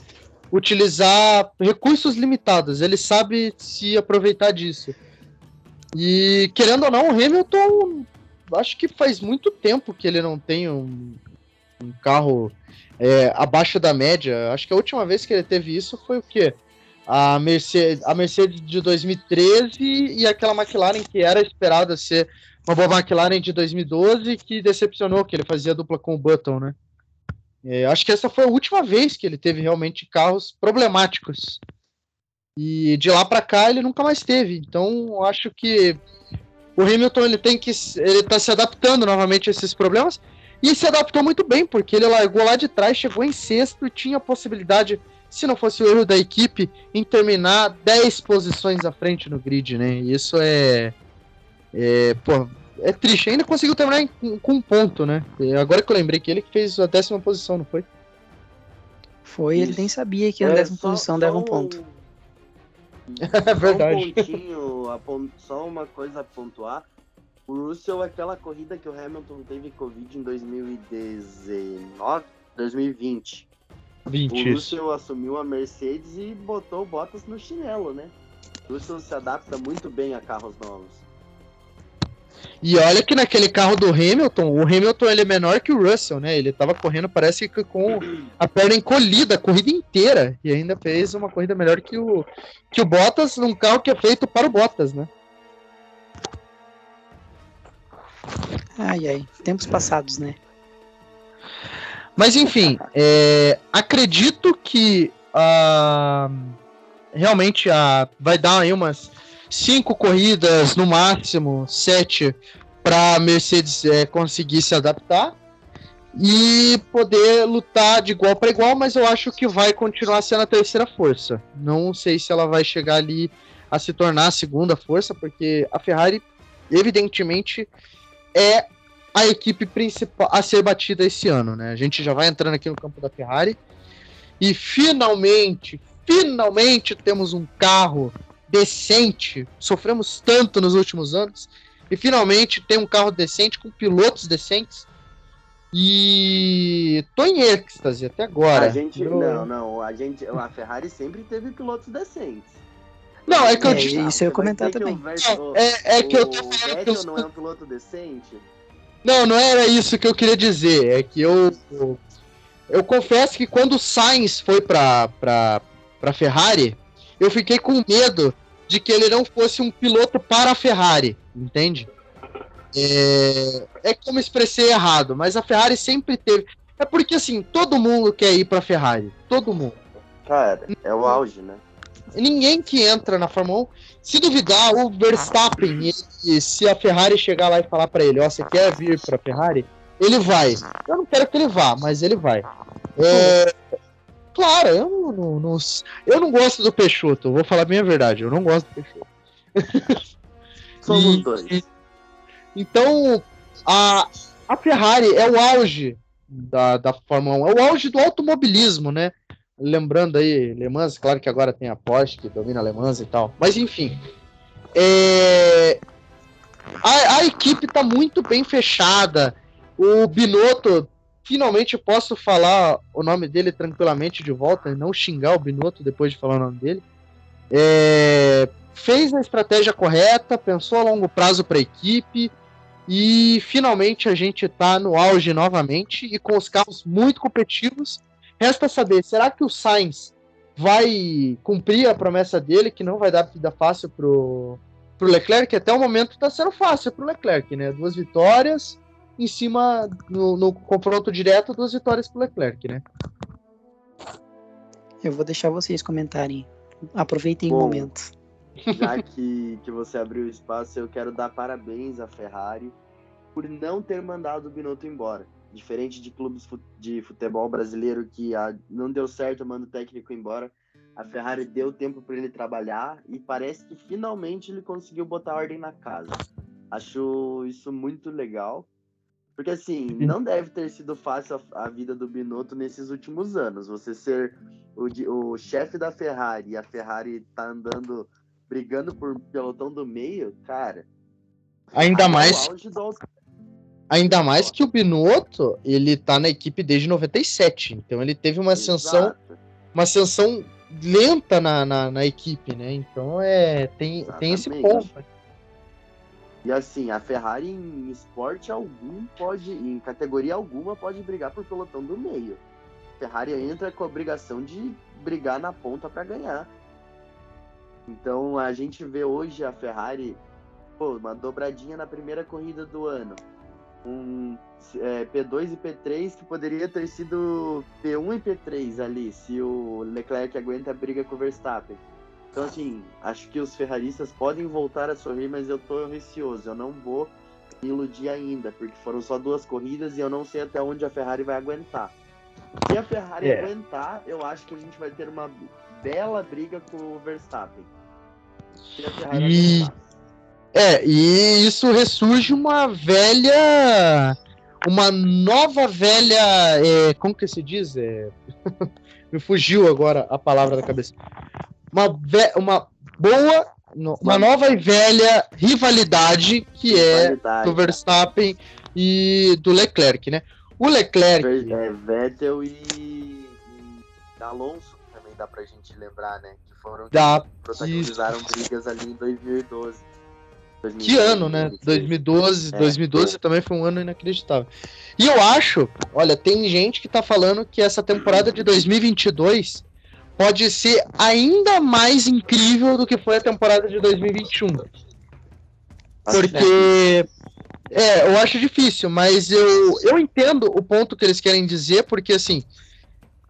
utilizar recursos limitados, ele sabe se aproveitar disso. E querendo ou não, o Hamilton, acho que faz muito tempo que ele não tem um, um carro é, abaixo da média. Acho que a última vez que ele teve isso foi o quê? A Mercedes, a Mercedes de 2013 e aquela McLaren que era esperada ser uma boa McLaren de 2012 que decepcionou, que ele fazia dupla com o Button, né? É, acho que essa foi a última vez que ele teve realmente carros problemáticos. E de lá para cá ele nunca mais teve. Então acho que o Hamilton ele tem que ele tá se adaptando novamente a esses problemas e se adaptou muito bem, porque ele largou lá de trás, chegou em sexto e tinha a possibilidade, se não fosse o erro da equipe, em terminar 10 posições à frente no grid, né? E isso é. é pô, é triste. Ainda conseguiu terminar em, com um ponto, né? E agora que eu lembrei que ele que fez a décima posição, não foi? Foi, ele nem sabia que a é, décima só, posição só dava um ponto. É verdade. Só um pontinho, só uma coisa a pontuar. O Russell, aquela corrida que o Hamilton teve Covid em 2019, 2020. 20. O Russell assumiu a Mercedes e botou o Bottas no chinelo, né? O Russell se adapta muito bem a carros novos. E olha que naquele carro do Hamilton, o Hamilton ele é menor que o Russell, né? Ele tava correndo, parece que com a perna encolhida a corrida inteira. E ainda fez uma corrida melhor que o, que o Bottas, num carro que é feito para o Bottas, né? Ai, ai, tempos passados, né? Mas enfim, é, acredito que uh, realmente uh, vai dar aí umas cinco corridas no máximo, sete, para Mercedes é, conseguir se adaptar e poder lutar de igual para igual, mas eu acho que vai continuar sendo a terceira força. Não sei se ela vai chegar ali a se tornar a segunda força, porque a Ferrari, evidentemente, é a equipe principal a ser batida esse ano, né? A gente já vai entrando aqui no campo da Ferrari e finalmente, finalmente temos um carro decente. Sofremos tanto nos últimos anos e finalmente tem um carro decente com pilotos decentes. E tô em êxtase até agora. A gente Eu... não, não, a gente, a Ferrari sempre teve pilotos decentes. Não, é que eu é, disse. Isso eu ia comentar também. Vettel, é, é, que eu tô falando. O Vettel não é um piloto decente? Não, não era isso que eu queria dizer. É que eu. Eu, eu confesso que quando o Sainz foi pra, pra, pra Ferrari, eu fiquei com medo de que ele não fosse um piloto para a Ferrari, entende? É, é como expressei errado, mas a Ferrari sempre teve. É porque assim, todo mundo quer ir para a Ferrari. Todo mundo. Cara, é o auge, né? ninguém que entra na Fórmula 1, se duvidar, o Verstappen, ele, se a Ferrari chegar lá e falar para ele, ó, oh, você quer vir para Ferrari? Ele vai. Eu não quero que ele vá, mas ele vai. É, claro, eu não, não, não, eu não gosto do Peixoto, vou falar a verdade, eu não gosto do Peixoto. Somos e, dois. então, a, a Ferrari é o auge da, da Fórmula 1, é o auge do automobilismo, né? lembrando aí, Le Mans, claro que agora tem a Porsche que domina Le Mans e tal, mas enfim, é... a, a, equipe está muito bem fechada. O Binotto, finalmente posso falar o nome dele tranquilamente de volta e não xingar o Binotto depois de falar o nome dele. É... Fez a estratégia correta, pensou a longo prazo para a equipe e finalmente a gente está no auge novamente e com os carros muito competitivos Resta saber, será que o Sainz vai cumprir a promessa dele, que não vai dar vida fácil pro, pro Leclerc? Até o momento está sendo fácil pro Leclerc, né? Duas vitórias em cima, no, no confronto direto, duas vitórias pro Leclerc, né? Eu vou deixar vocês comentarem. Aproveitem Bom, o momento. Já que, que você abriu o espaço, eu quero dar parabéns à Ferrari por não ter mandado o Binotto embora. Diferente de clubes de futebol brasileiro que ah, não deu certo, manda o técnico embora. A Ferrari deu tempo para ele trabalhar e parece que finalmente ele conseguiu botar ordem na casa. Acho isso muito legal. Porque assim, não deve ter sido fácil a, a vida do Binotto nesses últimos anos. Você ser o, o chefe da Ferrari e a Ferrari tá andando brigando por pelotão do meio, cara. Ainda mais. Ainda mais que o Binotto, ele tá na equipe desde 97. Então ele teve uma ascensão. Exato. Uma ascensão lenta na, na, na, equipe, né? Então é. Tem, tem esse ponto. E assim, a Ferrari em esporte algum pode, em categoria alguma, pode brigar por pelotão do meio. A Ferrari entra com a obrigação de brigar na ponta para ganhar. Então a gente vê hoje a Ferrari, pô, uma dobradinha na primeira corrida do ano. Um é, P2 e P3 que poderia ter sido P1 e P3 ali, se o Leclerc aguenta a briga com o Verstappen. Então, assim, acho que os ferraristas podem voltar a sorrir, mas eu tô receoso. Eu não vou me iludir ainda, porque foram só duas corridas e eu não sei até onde a Ferrari vai aguentar. Se a Ferrari é. aguentar, eu acho que a gente vai ter uma bela briga com o Verstappen. Se a Ferrari e... aguentar. É, e isso ressurge uma velha. Uma nova velha. É, como que se diz? É... Me fugiu agora a palavra da cabeça. Uma, uma boa. Uma nova e velha rivalidade que é rivalidade. é do Verstappen e do Leclerc, né? O Leclerc. É, Vettel e, e Alonso também dá pra gente lembrar, né? Que foram dá, que protagonizaram brigas ali em 2012. Que ano, né? 2012, é, 2012 também foi um ano inacreditável. E eu acho, olha, tem gente que tá falando que essa temporada de 2022 pode ser ainda mais incrível do que foi a temporada de 2021. Porque é, eu acho difícil, mas eu, eu entendo o ponto que eles querem dizer, porque assim,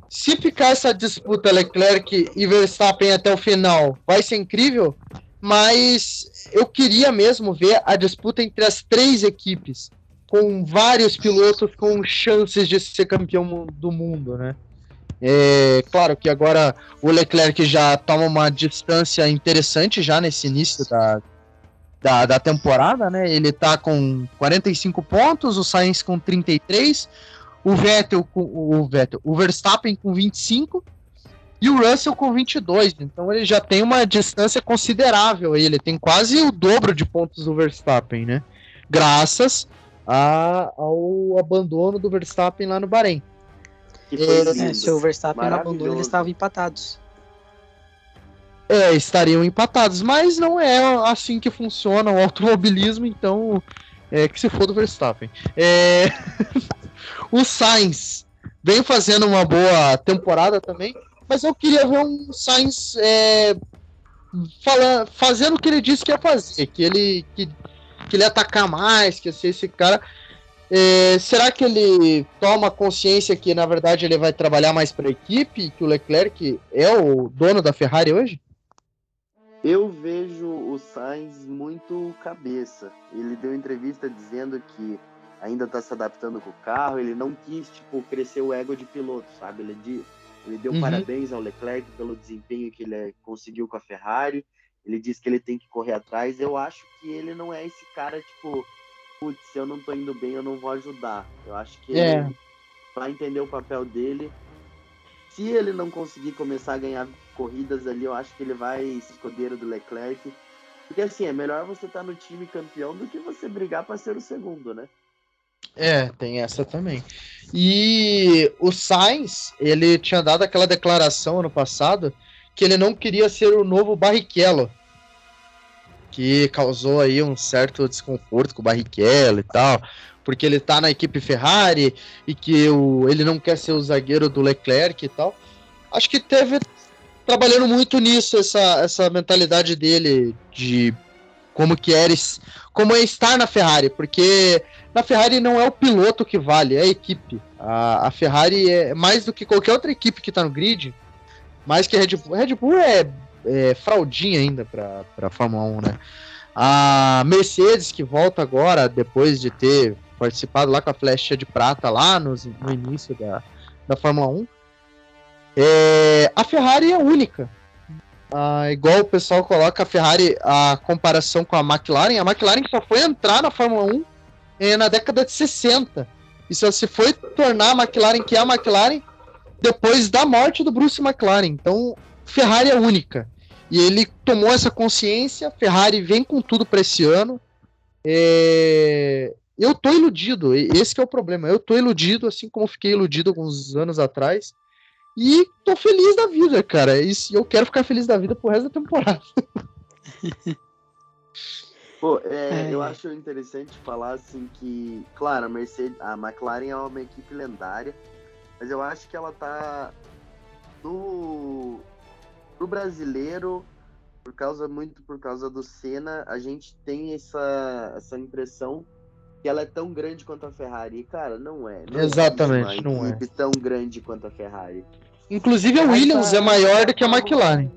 se ficar essa disputa Leclerc e Verstappen até o final, vai ser incrível, mas eu queria mesmo ver a disputa entre as três equipes, com vários pilotos com chances de ser campeão do mundo, né? É, claro que agora o Leclerc já toma uma distância interessante já nesse início da, da, da temporada, né? Ele tá com 45 pontos, o Sainz com 33, o Vettel com o Vettel, o Verstappen com 25 e o Russell com 22. Então ele já tem uma distância considerável. Ele tem quase o dobro de pontos do Verstappen, né? Graças a, ao abandono do Verstappen lá no Bahrein. É, se o Verstappen não abandonou, eles estavam empatados. É, estariam empatados, mas não é assim que funciona o automobilismo, então é que se for do Verstappen. É... o Sainz vem fazendo uma boa temporada também, mas eu queria ver um Sainz é, falando, fazendo o que ele disse que ia fazer, que ele, que, que ele ia atacar mais, que ia ser esse cara. É, será que ele toma consciência que na verdade ele vai trabalhar mais para a equipe, que o Leclerc é o dono da Ferrari hoje? Eu vejo o Sainz muito cabeça. Ele deu entrevista dizendo que ainda está se adaptando com o carro, ele não quis tipo crescer o ego de piloto, sabe? Ele disse ele deu uhum. parabéns ao Leclerc pelo desempenho que ele conseguiu com a Ferrari. Ele disse que ele tem que correr atrás. Eu acho que ele não é esse cara, tipo, putz, se eu não tô indo bem, eu não vou ajudar. Eu acho que é. ele vai entender o papel dele. Se ele não conseguir começar a ganhar corridas ali, eu acho que ele vai escudeiro do Leclerc. Porque assim, é melhor você estar tá no time campeão do que você brigar para ser o segundo, né? É, tem essa também. E o Sainz, ele tinha dado aquela declaração ano passado que ele não queria ser o novo Barrichello. Que causou aí um certo desconforto com o Barrichello e tal. Porque ele tá na equipe Ferrari e que o, ele não quer ser o zagueiro do Leclerc e tal. Acho que teve trabalhando muito nisso, essa, essa mentalidade dele de como que era, como é estar na Ferrari, porque na Ferrari não é o piloto que vale, é a equipe. A, a Ferrari é mais do que qualquer outra equipe que está no grid, mais que a Red Bull. A Red Bull é, é fraldinha ainda para a Fórmula 1, né? A Mercedes, que volta agora, depois de ter participado lá com a flecha de prata lá no, no início da, da Fórmula 1, é, a Ferrari é única. Ah, igual o pessoal coloca a Ferrari, a comparação com a McLaren, a McLaren só foi entrar na Fórmula 1 é, na década de 60. E só se foi tornar a McLaren que é a McLaren depois da morte do Bruce McLaren. Então, Ferrari é única. E ele tomou essa consciência, Ferrari vem com tudo para esse ano. É... Eu tô iludido, esse é o problema. Eu tô iludido, assim como fiquei iludido alguns anos atrás. E tô feliz da vida, cara. E eu quero ficar feliz da vida pro resto da temporada. Pô, é, é. eu acho interessante falar assim que, claro, a Mercedes, a McLaren é uma equipe lendária, mas eu acho que ela tá do pro brasileiro, por causa muito por causa do Senna, a gente tem essa essa impressão que ela é tão grande quanto a Ferrari. E, cara, não é. Não Exatamente, não é. tão grande quanto a Ferrari. Inclusive a Williams tá, é maior do que a McLaren.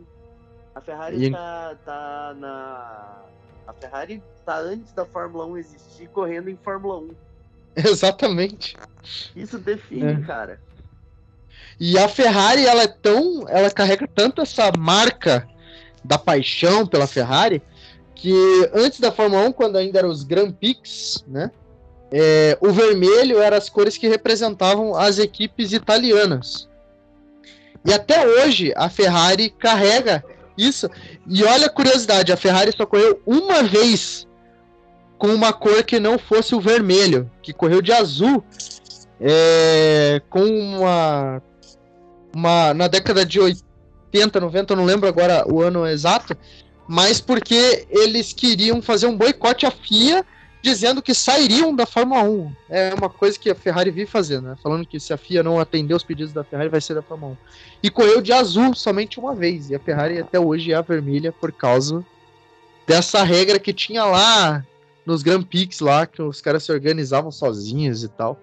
A Ferrari e... tá, tá na. A Ferrari tá antes da Fórmula 1 existir correndo em Fórmula 1. Exatamente. Isso define, é. cara. E a Ferrari, ela é tão. Ela carrega tanto essa marca da paixão pela Ferrari que antes da Fórmula 1, quando ainda eram os Grand Prix, né? É, o vermelho era as cores que representavam as equipes italianas. E até hoje a Ferrari carrega isso. E olha a curiosidade, a Ferrari só correu uma vez com uma cor que não fosse o vermelho, que correu de azul, é, com uma, uma na década de 80, 90, eu não lembro agora o ano exato, mas porque eles queriam fazer um boicote à FIA dizendo que sairiam da Fórmula 1. É uma coisa que a Ferrari vive fazendo, né? Falando que se a FIA não atender os pedidos da Ferrari, vai ser da Fórmula 1. E correu de azul somente uma vez. E a Ferrari até hoje é a vermelha por causa dessa regra que tinha lá nos Grand Prix lá, que os caras se organizavam sozinhos e tal.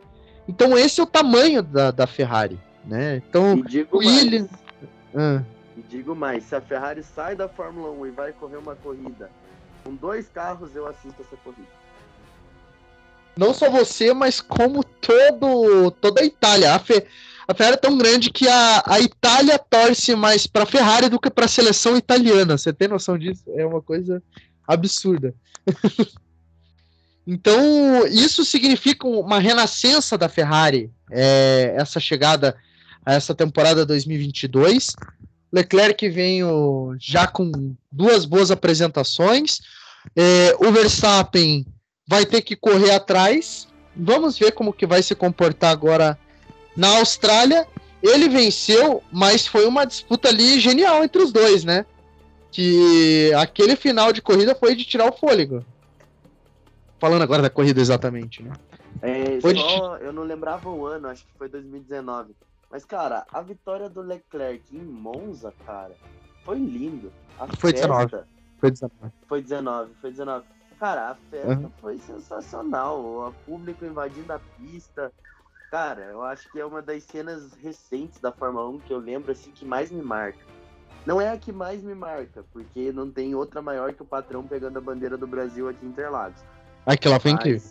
Então esse é o tamanho da, da Ferrari, né? Então, Williams... Ah. E digo mais, se a Ferrari sai da Fórmula 1 e vai correr uma corrida com dois carros, eu assisto essa corrida. Não só você, mas como todo toda a Itália. A, Fe, a Ferrari é tão grande que a, a Itália torce mais para a Ferrari do que para a seleção italiana. Você tem noção disso? É uma coisa absurda. então, isso significa uma renascença da Ferrari, é, essa chegada a essa temporada 2022. Leclerc veio já com duas boas apresentações. É, o Verstappen vai ter que correr atrás. Vamos ver como que vai se comportar agora na Austrália. Ele venceu, mas foi uma disputa ali genial entre os dois, né? Que aquele final de corrida foi de tirar o fôlego. Falando agora da corrida exatamente, né? É, foi só, de... eu não lembrava o ano, acho que foi 2019. Mas, cara, a vitória do Leclerc em Monza, cara, foi lindo. A foi festa... 19. Foi 19. Foi 19, foi 19. Cara, a festa uhum. foi sensacional. O público invadindo a pista. Cara, eu acho que é uma das cenas recentes da Fórmula 1 que eu lembro assim que mais me marca. Não é a que mais me marca, porque não tem outra maior que o patrão pegando a bandeira do Brasil aqui em Interlagos. Aquela foi incrível.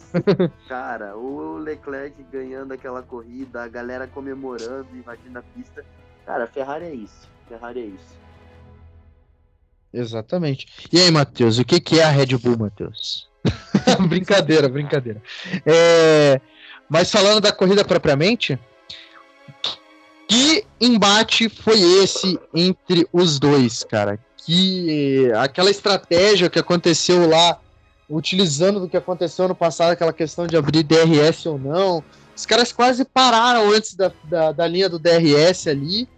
cara, o Leclerc ganhando aquela corrida, a galera comemorando, invadindo a pista. Cara, Ferrari é isso. Ferrari é isso. Exatamente. E aí, Matheus, o que, que é a Red Bull, Matheus? brincadeira, brincadeira. É, mas falando da corrida propriamente, que embate foi esse entre os dois, cara? Que aquela estratégia que aconteceu lá, utilizando do que aconteceu no passado, aquela questão de abrir DRS ou não, os caras quase pararam antes da, da, da linha do DRS ali.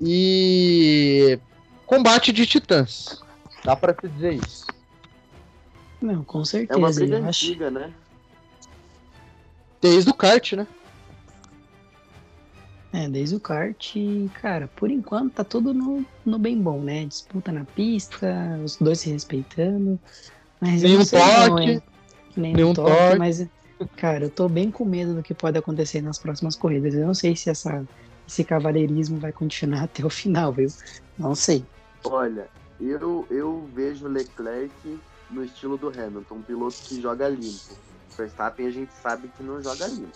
E combate de titãs. Dá pra se dizer isso. Não, com certeza. É uma briga antiga, acho... né? Desde o kart, né? É, desde o kart, cara, por enquanto tá tudo no, no bem bom, né? Disputa na pista, os dois se respeitando. Mas Nenhum toque. Não, é. Nenhum, Nenhum toque, toque, mas, cara, eu tô bem com medo do que pode acontecer nas próximas corridas. Eu não sei se essa, esse cavaleirismo vai continuar até o final, viu? Não sei. Olha, eu, eu vejo Leclerc no estilo do Hamilton, um piloto que joga limpo. Verstappen a gente sabe que não joga limpo.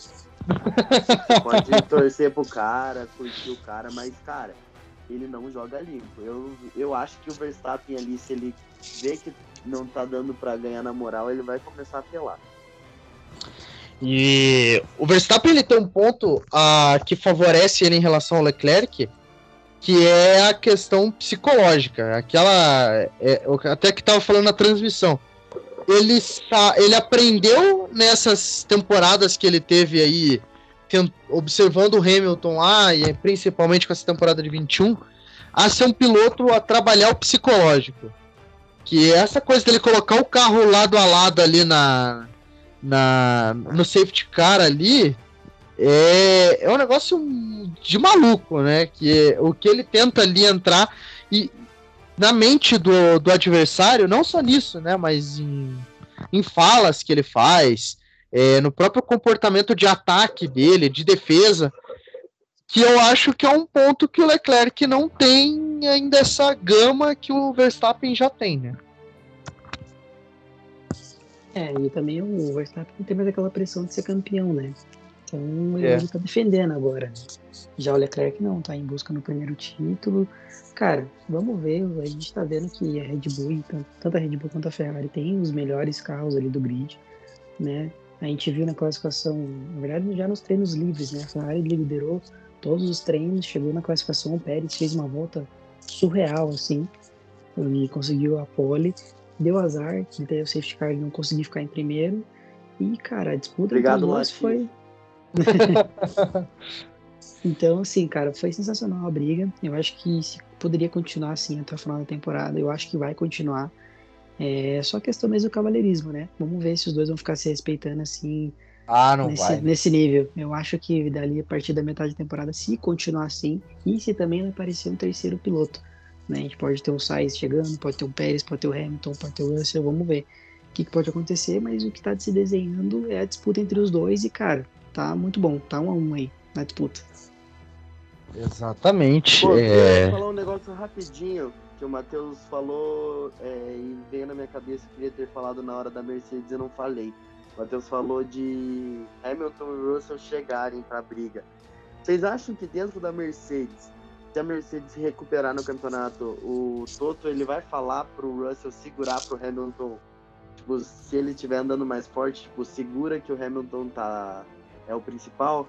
Você pode torcer pro cara, curtir o cara, mas, cara, ele não joga limpo. Eu, eu acho que o Verstappen ali, se ele vê que não tá dando para ganhar na moral, ele vai começar a apelar. E o Verstappen ele tem um ponto uh, que favorece ele em relação ao Leclerc, que é a questão psicológica. Aquela. É, até que estava falando na transmissão. Ele, ele aprendeu nessas temporadas que ele teve aí, observando o Hamilton lá, e principalmente com essa temporada de 21, a ser um piloto a trabalhar o psicológico. Que é essa coisa dele colocar o carro lado a lado ali na, na no safety car ali é, é um negócio de maluco, né? Que é, o que ele tenta ali entrar e na mente do, do adversário, não só nisso, né? Mas em, em falas que ele faz, é, no próprio comportamento de ataque dele, de defesa, que eu acho que é um ponto que o Leclerc não tem ainda essa gama que o Verstappen já tem, né? É, e também o Verstappen não tem mais aquela pressão de ser campeão, né? Então ele é. tá defendendo agora. Já o Leclerc não, tá em busca no primeiro título. Cara, vamos ver, a gente tá vendo que a Red Bull, tanto a Red Bull quanto a Ferrari, tem os melhores carros ali do grid, né? A gente viu na classificação, na verdade já nos treinos livres, né? A Ferrari liderou todos os treinos, chegou na classificação, o Pérez fez uma volta surreal, assim, e conseguiu a pole. Deu azar, que teve o safety car e não conseguiu ficar em primeiro. E, cara, a disputa Obrigado, entre foi. então, assim, cara, foi sensacional a briga. Eu acho que poderia continuar assim até o final da temporada. Eu acho que vai continuar. É só questão mesmo do cavalheirismo, né? Vamos ver se os dois vão ficar se respeitando assim ah, não nesse, vai. nesse nível. Eu acho que dali a partir da metade da temporada, se continuar assim, e se também não aparecer um terceiro piloto. Né? A gente pode ter o Sainz chegando, pode ter o Pérez, pode ter o Hamilton, pode ter o Russell, vamos ver o que, que pode acontecer, mas o que está se desenhando é a disputa entre os dois e, cara, tá muito bom, tá um a um aí na disputa. Exatamente. Pô, é... Eu falar um negócio rapidinho que o Matheus falou é, e veio na minha cabeça, queria ter falado na hora da Mercedes e não falei. O Matheus falou de Hamilton e Russell chegarem para a briga. Vocês acham que dentro da Mercedes, se a Mercedes recuperar no campeonato, o Toto ele vai falar pro Russell segurar pro Hamilton? Tipo, se ele estiver andando mais forte, tipo, segura que o Hamilton tá é o principal?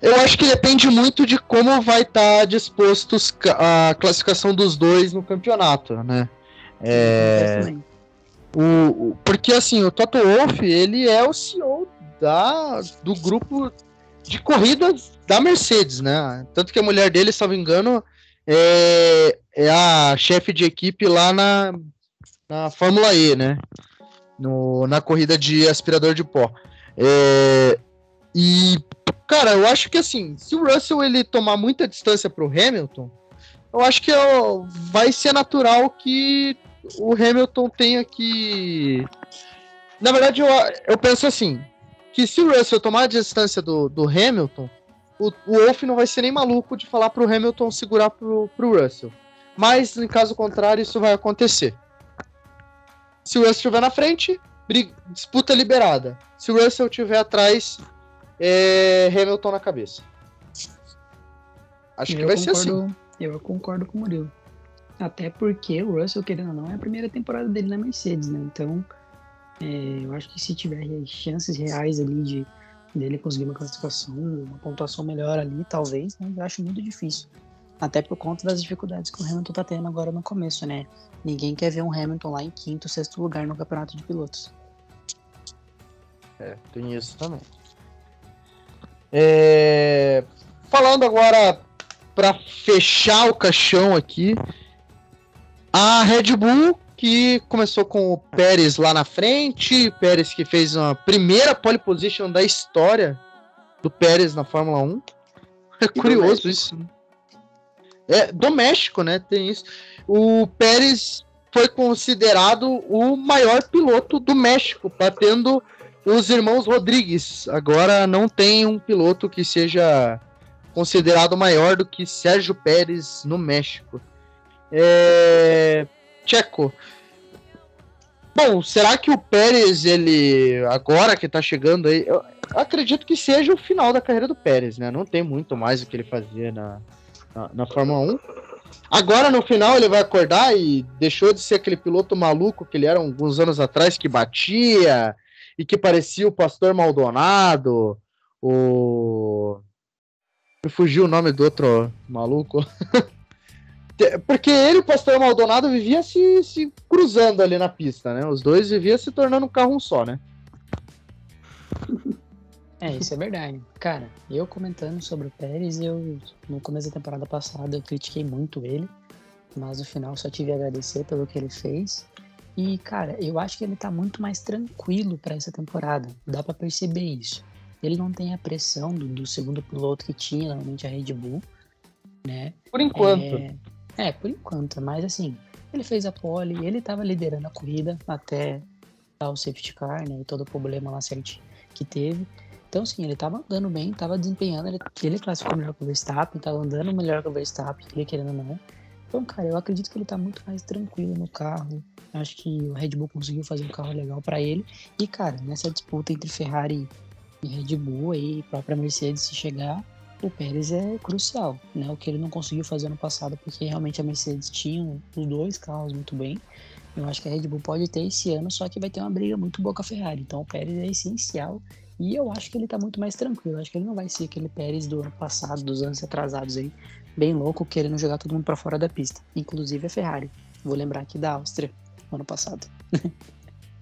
Eu acho que depende muito de como vai estar tá dispostos a classificação dos dois no campeonato, né? É, o, o, porque assim, o Toto Wolff, ele é o CEO da, do grupo de corridas da Mercedes, né? Tanto que a mulher dele, me engano, é, é a chefe de equipe lá na, na Fórmula E, né? No, na corrida de aspirador de pó. É, e, cara, eu acho que assim, se o Russell ele tomar muita distância pro Hamilton, eu acho que eu, vai ser natural que o Hamilton tenha que. Na verdade, eu, eu penso assim: que se o Russell tomar a distância do, do Hamilton, o, o Wolff não vai ser nem maluco de falar pro Hamilton segurar pro, pro Russell. Mas, em caso contrário, isso vai acontecer. Se o Russell estiver na frente, disputa liberada. Se o Russell estiver atrás, é Hamilton na cabeça. Acho eu que vai concordo, ser assim. Eu concordo com o Murilo. Até porque o Russell, querendo ou não, é a primeira temporada dele na Mercedes, né? Então, é, eu acho que se tiver chances reais ali de dele conseguir uma classificação, uma pontuação melhor ali, talvez, né? eu acho muito difícil. Até por conta das dificuldades que o Hamilton tá tendo agora no começo, né? Ninguém quer ver um Hamilton lá em quinto, sexto lugar no campeonato de pilotos. É, tem isso também. É... Falando agora para fechar o caixão aqui, a Red Bull, que começou com o Pérez lá na frente, Pérez que fez a primeira pole position da história do Pérez na Fórmula 1. É e curioso isso. Né? É doméstico, né? Tem isso. O Pérez foi considerado o maior piloto do México, batendo os irmãos Rodrigues. Agora não tem um piloto que seja considerado maior do que Sérgio Pérez no México. É... Tcheco. Bom, será que o Pérez, ele, agora que tá chegando aí, eu acredito que seja o final da carreira do Pérez, né? Não tem muito mais o que ele fazia na, na, na Fórmula 1. Agora no final ele vai acordar e deixou de ser aquele piloto maluco que ele era alguns anos atrás, que batia e que parecia o Pastor Maldonado, o Me fugiu o nome do outro maluco. Porque ele e o Pastor Maldonado viviam se, se cruzando ali na pista, né? Os dois viviam se tornando um carro um só, né? É, isso é verdade. Cara, eu comentando sobre o Pérez, eu no começo da temporada passada eu critiquei muito ele, mas no final só tive a agradecer pelo que ele fez. E, cara, eu acho que ele tá muito mais tranquilo para essa temporada. Dá para perceber isso. Ele não tem a pressão do, do, segundo piloto que tinha normalmente a Red Bull, né? Por enquanto. É, é, por enquanto. Mas assim, ele fez a pole, ele tava liderando a corrida até dar o safety car, né? E todo o problema lá certo que teve. Então, sim, ele tava andando bem, tava desempenhando. Ele, ele classificou melhor que o Verstappen, tava andando melhor que o Verstappen, ele querendo ou não. Então, cara, eu acredito que ele tá muito mais tranquilo no carro. Acho que o Red Bull conseguiu fazer um carro legal para ele. E, cara, nessa disputa entre Ferrari e Red Bull e própria Mercedes se chegar, o Pérez é crucial, né? O que ele não conseguiu fazer no passado, porque realmente a Mercedes tinha os dois carros muito bem. Eu acho que a Red Bull pode ter esse ano, só que vai ter uma briga muito boa com a Ferrari. Então o Pérez é essencial e eu acho que ele tá muito mais tranquilo. Acho que ele não vai ser aquele Pérez do ano passado, dos anos atrasados aí, bem louco, querendo jogar todo mundo para fora da pista. Inclusive a Ferrari. Vou lembrar aqui da Áustria, ano passado.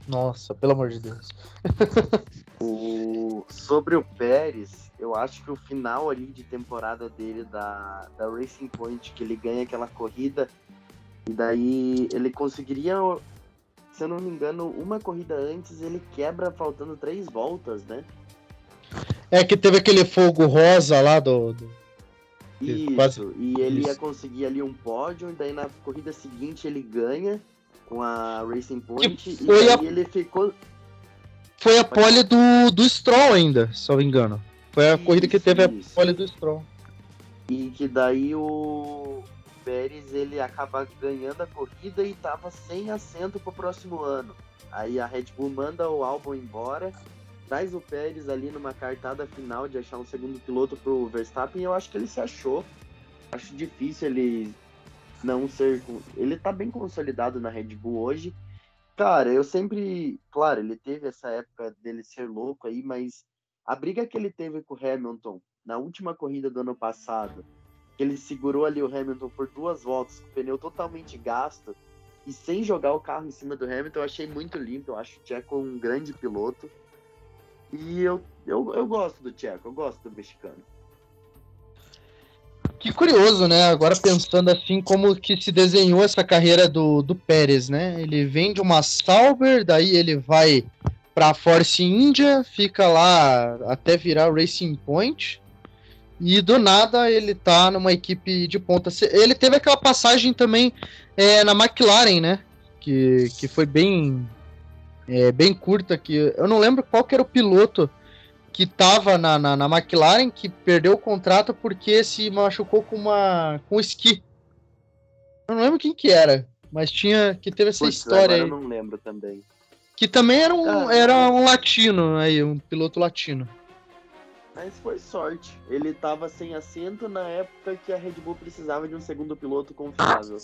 Nossa, pelo amor de Deus. o... Sobre o Pérez, eu acho que o final ali de temporada dele da, da Racing Point, que ele ganha aquela corrida, e daí ele conseguiria se eu não me engano, uma corrida antes ele quebra faltando três voltas, né? É que teve aquele fogo rosa lá do. do... Isso, Quase... e ele Isso. ia conseguir ali um pódio, e daí na corrida seguinte ele ganha com a Racing Point, e foi a... ele ficou. Foi a pole do, do Stroll ainda, se eu não me engano. Foi a isso, corrida que teve isso. a pole do Stroll. E que daí o, Pérez ele acaba ganhando a corrida e estava sem assento para o próximo ano. Aí a Red Bull manda o Albon embora, traz o Pérez ali numa cartada final de achar um segundo piloto para o Verstappen. Eu acho que ele se achou. Acho difícil ele não ser. Ele tá bem consolidado na Red Bull hoje. Cara, eu sempre. Claro, ele teve essa época dele ser louco aí, mas a briga que ele teve com o Hamilton na última corrida do ano passado ele segurou ali o Hamilton por duas voltas, com o pneu totalmente gasto e sem jogar o carro em cima do Hamilton, eu achei muito limpo. Eu acho o Tcheco um grande piloto. E eu, eu, eu gosto do Tcheco, eu gosto do mexicano. Que curioso, né? Agora pensando assim, como que se desenhou essa carreira do, do Pérez, né? Ele vem de uma Sauber, daí ele vai para Force India, fica lá até virar Racing Point. E do nada ele tá numa equipe de ponta. Ele teve aquela passagem também é, na McLaren, né? Que, que foi bem, é, bem curta. Que eu não lembro qual que era o piloto que tava na, na, na, McLaren que perdeu o contrato porque se machucou com uma com esqui. Eu não lembro quem que era, mas tinha que teve essa história aí. Eu não lembro também. Que também era um, ah, era um latino aí, um piloto latino. Mas foi sorte. Ele estava sem assento na época que a Red Bull precisava de um segundo piloto confiável.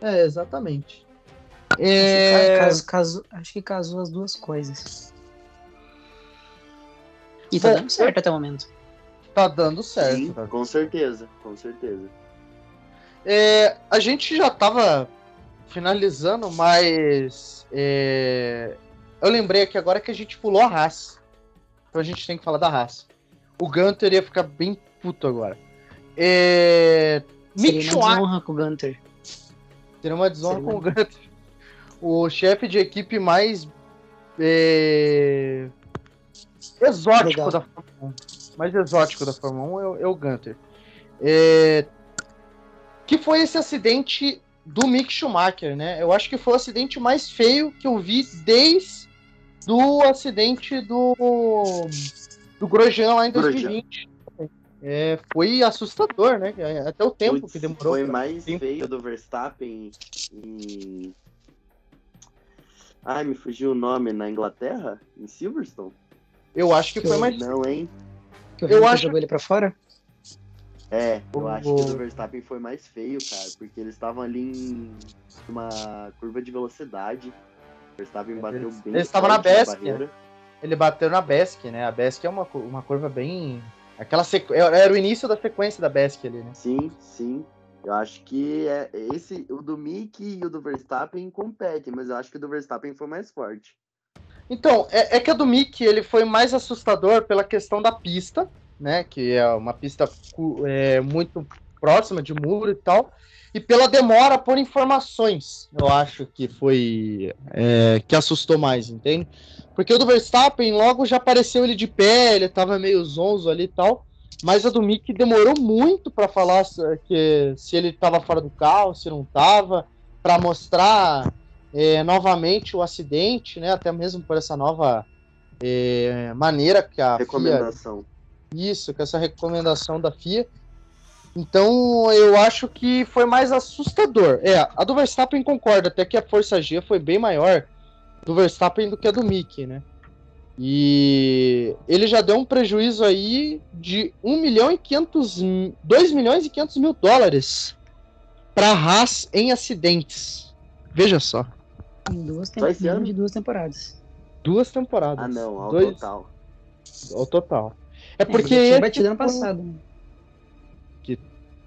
É, exatamente. É... Caso, caso, acho que casou as duas coisas. E tá Bom, dando certo até o momento. Tá dando certo. Sim, tá. com certeza, com certeza. É, a gente já tava finalizando, mas é, eu lembrei aqui agora que a gente pulou a raça. Então a gente tem que falar da raça. O Gunter ia ficar bem puto agora. É... Seria uma desonra com o Gunter. Seria uma desonra Seria com o Gunter. O chefe de equipe mais é... exótico Legal. da Fórmula 1. Mais exótico da Fórmula 1 é, é o Gunter. É... Que foi esse acidente do Mick Schumacher, né? Eu acho que foi o acidente mais feio que eu vi desde do acidente do, do Grosjean lá em 2020. É, foi assustador, né? Até o tempo Puts, que demorou. Foi mais tempo. feio do Verstappen em. Ai, me fugiu o nome na Inglaterra? Em Silverstone? Eu acho que, que foi mais. Não, hein? Que eu acho jogou ele pra fora? É, eu acho que o do Verstappen foi mais feio, cara, porque eles estavam ali em uma curva de velocidade. Verstappen bateu bem Ele estava na Besp. ele bateu na Besk, né? A Besk é uma, uma curva bem. Aquela sequ... Era o início da sequência da Besk ali, né? Sim, sim. Eu acho que é esse, o do Mick e o do Verstappen competem, mas eu acho que o do Verstappen foi mais forte. Então, é, é que a do Mick ele foi mais assustador pela questão da pista, né? Que é uma pista é, muito próxima de muro e tal e pela demora por informações, eu acho que foi é, que assustou mais, entende? Porque o do Verstappen logo já apareceu ele de pé, ele tava meio zonzo ali e tal, mas a do Mick demorou muito para falar que se ele tava fora do carro, se não tava, para mostrar é, novamente o acidente, né? Até mesmo por essa nova é, maneira que a recomendação. FIA, isso, com essa recomendação da FIA então eu acho que foi mais assustador. É, a do Verstappen concorda, até que a força G foi bem maior do Verstappen do que a do Mick, né? E ele já deu um prejuízo aí de 1 milhão e 500, 2 milhões e 500 mil dólares para a Haas em acidentes. Veja só. Em duas temporadas. de duas temporadas. Duas temporadas. Ah, não, ao Dois... total. Ao total. É, é porque. Ele tinha batido ano passado.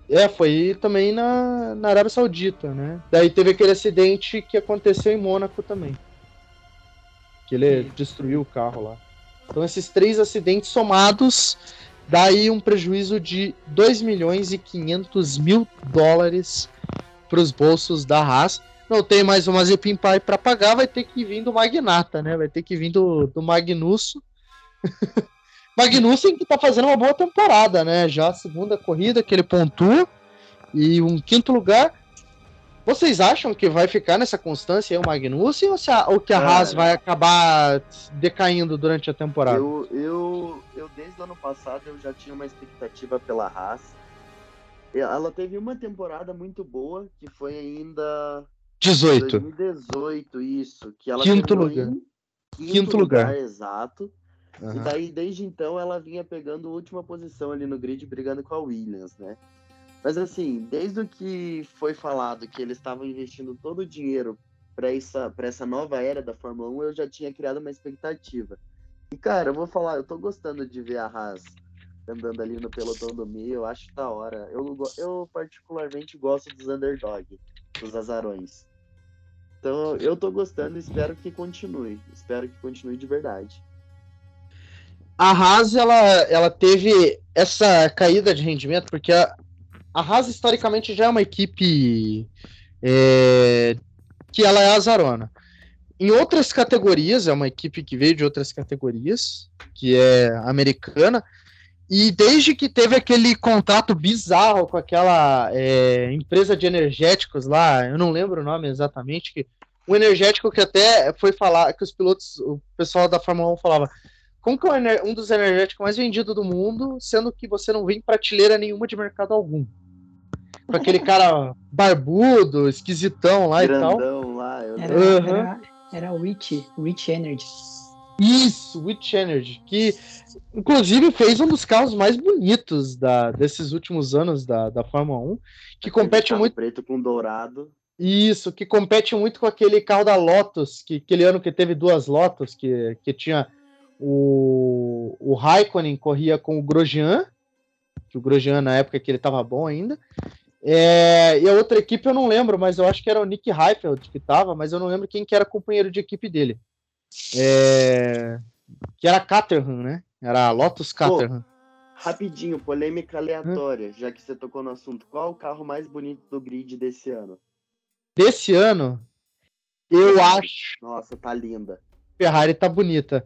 É, foi também na, na Arábia Saudita, né? Daí teve aquele acidente que aconteceu em Mônaco também. Que ele destruiu o carro lá. Então esses três acidentes somados daí um prejuízo de 2 milhões e 500 mil dólares para os bolsos da Haas. Não tem mais uma Zepin Pai para pagar, vai ter que vir do Magnata, né? Vai ter que vir do, do Magnusso. Magnussen que tá fazendo uma boa temporada, né? Já a segunda corrida que ele pontua e um quinto lugar. Vocês acham que vai ficar nessa constância aí o Magnussen ou, se a, ou que a Haas vai acabar decaindo durante a temporada? Eu, eu, eu, desde o ano passado, eu já tinha uma expectativa pela Haas. Ela teve uma temporada muito boa, que foi ainda... 18. 2018, isso. Que ela quinto lugar. Quinto, quinto lugar. lugar. Exato. Uhum. E daí, desde então, ela vinha pegando última posição ali no grid, brigando com a Williams, né? Mas assim, desde o que foi falado que eles estavam investindo todo o dinheiro para essa, essa nova era da Fórmula 1, eu já tinha criado uma expectativa. E cara, eu vou falar, eu tô gostando de ver a Haas andando ali no pelotão do meio, eu acho da hora. Eu, eu particularmente gosto dos underdog, dos azarões. Então eu tô gostando e espero que continue. Espero que continue de verdade a Haas ela, ela teve essa caída de rendimento porque a, a Haas historicamente já é uma equipe é, que ela é azarona. Em outras categorias, é uma equipe que veio de outras categorias, que é americana, e desde que teve aquele contato bizarro com aquela é, empresa de energéticos lá, eu não lembro o nome exatamente, que um energético que até foi falar, que os pilotos, o pessoal da Fórmula 1 falava, como que é um dos energéticos mais vendidos do mundo, sendo que você não vem prateleira nenhuma de mercado algum? Com aquele cara barbudo, esquisitão lá Grandão e tal. lá, eu era, uhum. era, era Witch, Witch Energy. Isso, Witch Energy, que inclusive fez um dos carros mais bonitos da, desses últimos anos da, da Fórmula 1, que aquele compete muito. Preto com dourado. Isso, que compete muito com aquele carro da Lotus, que aquele ano que teve duas Lotus, que, que tinha o, o Raikkonen corria com o Grosjean, que o Grosjean na época que ele estava bom ainda. É, e a outra equipe eu não lembro, mas eu acho que era o Nick Heifeld que estava, mas eu não lembro quem que era companheiro de equipe dele. É, que era Caterham, né? Era Lotus Caterham. Pô, rapidinho, polêmica aleatória, hum? já que você tocou no assunto. Qual o carro mais bonito do grid desse ano? Desse ano? Eu acho. Nossa, tá linda. Ferrari tá bonita.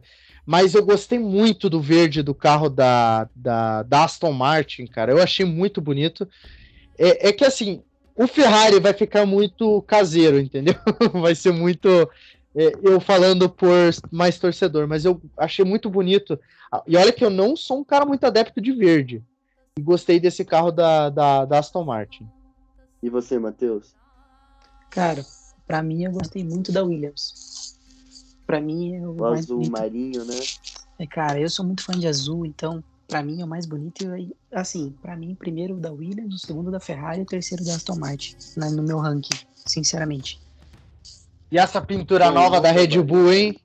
Mas eu gostei muito do verde do carro da, da, da Aston Martin, cara. Eu achei muito bonito. É, é, que assim, o Ferrari vai ficar muito caseiro, entendeu? vai ser muito. É, eu falando por mais torcedor, mas eu achei muito bonito. E olha que eu não sou um cara muito adepto de verde. E gostei desse carro da, da, da Aston Martin. E você, Matheus? Cara, para mim eu gostei muito da Williams para mim é o, o azul bonito. marinho, né? É, cara, eu sou muito fã de azul, então para mim é o mais bonito. E, assim, para mim, primeiro da Williams, o segundo da Ferrari e o terceiro da Aston Martin, né, no meu ranking, sinceramente. E essa pintura nova da Red Bull, hein?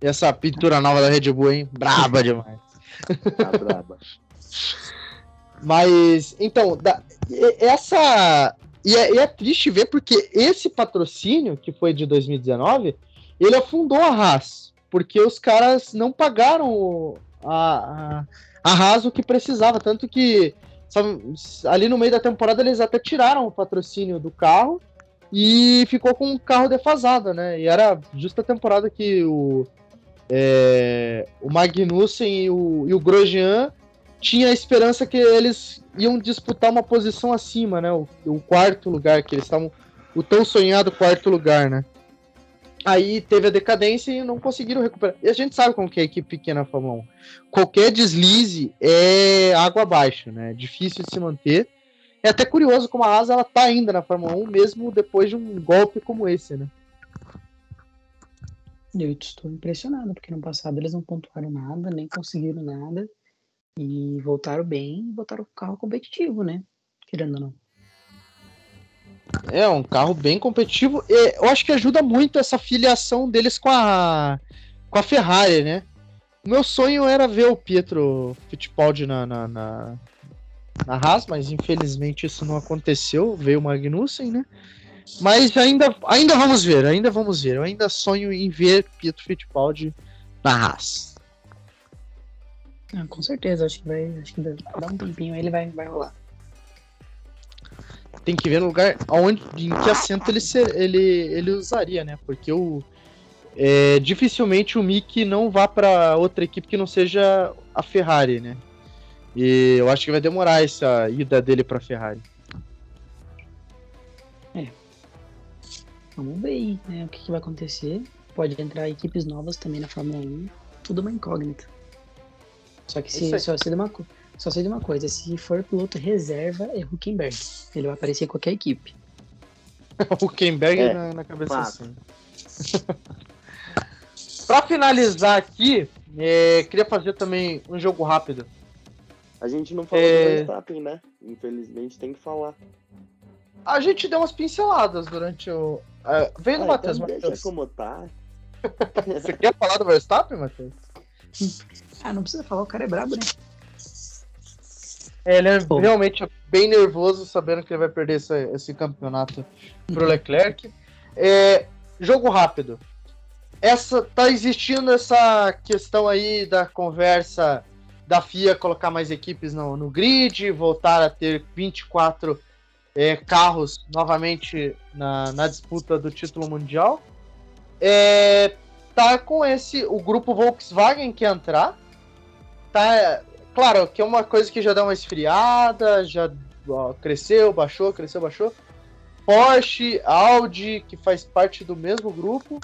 E essa pintura nova da Red Bull, hein? Braba demais. Tá braba. Mas, então, da, essa. E é, e é, triste ver porque esse patrocínio, que foi de 2019, ele afundou a Haas. Porque os caras não pagaram a, a, a Haas o que precisava. Tanto que sabe, ali no meio da temporada eles até tiraram o patrocínio do carro e ficou com o carro defasado, né? E era justa a temporada que o, é, o Magnussen e o, e o Grosjean tinha a esperança que eles iam disputar uma posição acima, né? O, o quarto lugar, que eles estavam. O tão sonhado quarto lugar, né? Aí teve a decadência e não conseguiram recuperar. E a gente sabe como que é a equipe pequena Fórmula 1. Qualquer deslize é água abaixo, né? É difícil de se manter. É até curioso como a Asa ela tá ainda na Fórmula 1, mesmo depois de um golpe como esse, né? Eu estou impressionado, porque no passado eles não pontuaram nada, nem conseguiram nada. E voltaram bem, voltaram com carro competitivo, né? Querendo ou não. É, um carro bem competitivo. E eu acho que ajuda muito essa filiação deles com a, com a Ferrari, né? Meu sonho era ver o Pietro Fittipaldi na, na, na, na Haas, mas infelizmente isso não aconteceu. Veio o Magnussen, né? Mas ainda, ainda vamos ver, ainda vamos ver. Eu ainda sonho em ver Pietro Fittipaldi na Haas. Ah, com certeza, acho que vai. Acho que dá um tempinho ele vai, vai rolar. Tem que ver no lugar onde, em que assento ele, ser, ele, ele usaria, né? Porque o. É, dificilmente o Mick não vá para outra equipe que não seja a Ferrari, né? E eu acho que vai demorar essa ida dele para Ferrari. É. Vamos ver aí, né, o que, que, vai acontecer. Pode entrar equipes novas também na Fórmula 1. Tudo uma incógnita. Só que se, só de uma só sei de uma coisa, se for piloto reserva, é Huckenberg. Ele vai aparecer em qualquer equipe. Huckenberg é, na, na, cabeça assim. pra finalizar aqui, é, queria fazer também um jogo rápido. A gente não falou é... do Verstappen, né? Infelizmente tem que falar. A gente deu umas pinceladas durante o. Uh, vem no ah, Matheus, então Matheus. como tá. Você quer falar do Verstappen, Matheus? Ah, não precisa falar, o cara é brabo, né? É, ele é Pô. realmente bem nervoso, sabendo que ele vai perder esse, esse campeonato pro uhum. Leclerc. É, jogo rápido. Essa tá existindo essa questão aí da conversa da FIA colocar mais equipes no, no grid, voltar a ter 24 é, carros novamente na, na disputa do título mundial. É, tá com esse o grupo Volkswagen que entrar tá claro que é uma coisa que já dá uma esfriada já ó, cresceu baixou cresceu baixou. Porsche Audi que faz parte do mesmo grupo.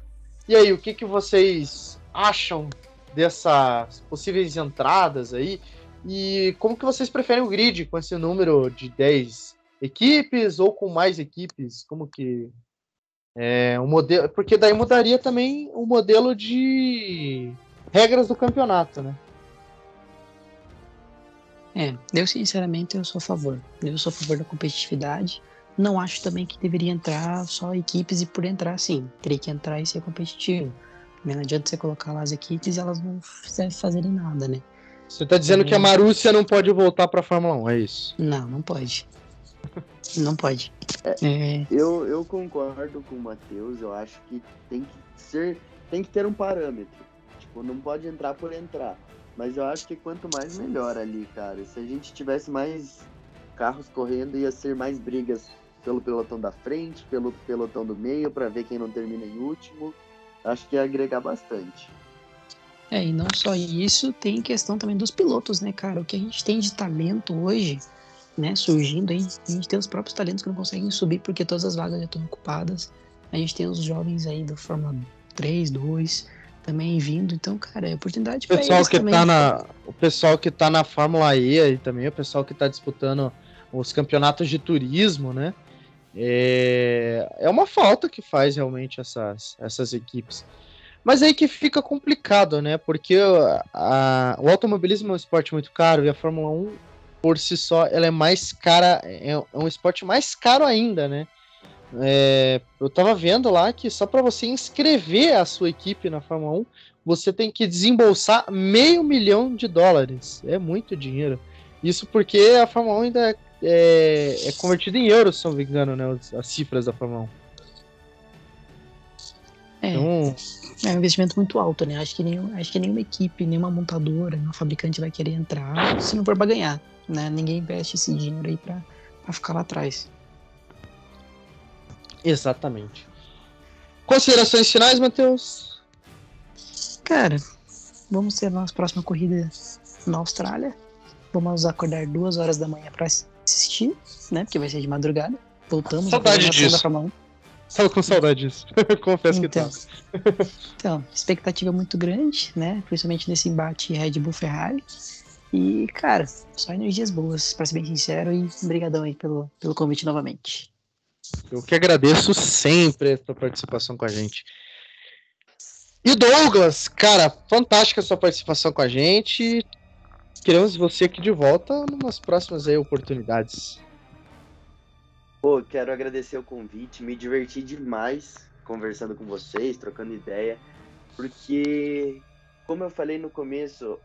E aí o que que vocês acham dessas possíveis entradas aí? E como que vocês preferem o grid com esse número de 10 equipes ou com mais equipes? Como que é, um modelo, porque daí mudaria também o modelo de regras do campeonato, né? É, eu sinceramente eu sou a favor. Eu sou a favor da competitividade. Não acho também que deveria entrar só equipes e por entrar sim. Teria que entrar e ser competitivo. Não adianta você colocar lá as equipes e elas não fazerem nada, né? Você tá dizendo que a Marúcia não pode voltar pra Fórmula 1, é isso? Não, não pode. Não pode. É, é. Eu, eu concordo com o Matheus, eu acho que tem que ser. Tem que ter um parâmetro. Tipo, não pode entrar por entrar. Mas eu acho que quanto mais melhor ali, cara. Se a gente tivesse mais carros correndo, ia ser mais brigas pelo pelotão da frente, pelo pelotão do meio, para ver quem não termina em último. Acho que ia agregar bastante. É, e não só isso, tem questão também dos pilotos, né, cara? O que a gente tem de talento hoje né, surgindo aí. A gente tem os próprios talentos que não conseguem subir porque todas as vagas já estão ocupadas. A gente tem os jovens aí do Fórmula 3, 2 também vindo. Então, cara, é oportunidade para eles que também. Tá na, o pessoal que tá na Fórmula E aí também, o pessoal que tá disputando os campeonatos de turismo, né? É, é uma falta que faz realmente essas, essas equipes. Mas aí que fica complicado, né? Porque a, o automobilismo é um esporte muito caro e a Fórmula 1 por si só, ela é mais cara, é, é um esporte mais caro ainda, né? É, eu tava vendo lá que só para você inscrever a sua equipe na Fórmula 1 você tem que desembolsar meio milhão de dólares. É muito dinheiro. Isso porque a Fórmula 1 ainda é, é, é convertida em euros, se não me engano, né? As cifras da Fórmula 1. É, então... é um investimento muito alto, né? Acho que, nenhum, acho que nenhuma equipe, nenhuma montadora, nenhum fabricante vai querer entrar se não for para ganhar. Né? Ninguém investe esse dinheiro aí para ficar lá atrás. Exatamente. Considerações finais, Matheus? Cara, vamos ter a nossa próxima corrida na Austrália. Vamos acordar duas horas da manhã para assistir, né? Porque vai ser de madrugada. Voltamos Saudade disso. da Fórmula 1. Tava com saudade disso. Confesso então, que tá. então, expectativa muito grande, né? Principalmente nesse embate Red Bull Ferrari. E, cara, só energias boas, pra ser bem sincero, e obrigadão aí pelo, pelo convite novamente. Eu que agradeço sempre a sua participação com a gente. E Douglas, cara, fantástica a sua participação com a gente. Queremos você aqui de volta nas próximas aí, oportunidades. Pô, quero agradecer o convite, me diverti demais conversando com vocês, trocando ideia, porque, como eu falei no começo,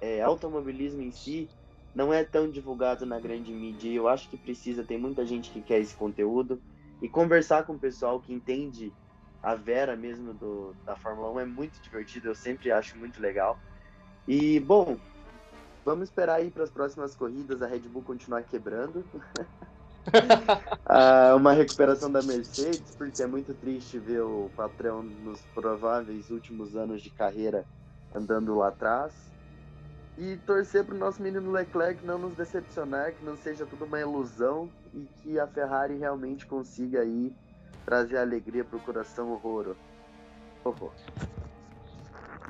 é, automobilismo em si não é tão divulgado na grande mídia. E eu acho que precisa, tem muita gente que quer esse conteúdo. E conversar com o pessoal que entende a Vera mesmo do, da Fórmula 1 é muito divertido, eu sempre acho muito legal. E, bom, vamos esperar aí para as próximas corridas a Red Bull continuar quebrando. ah, uma recuperação da Mercedes, porque é muito triste ver o patrão nos prováveis últimos anos de carreira andando lá atrás. E torcer para o nosso menino Leclerc não nos decepcionar, que não seja tudo uma ilusão e que a Ferrari realmente consiga aí trazer alegria para o coração horror.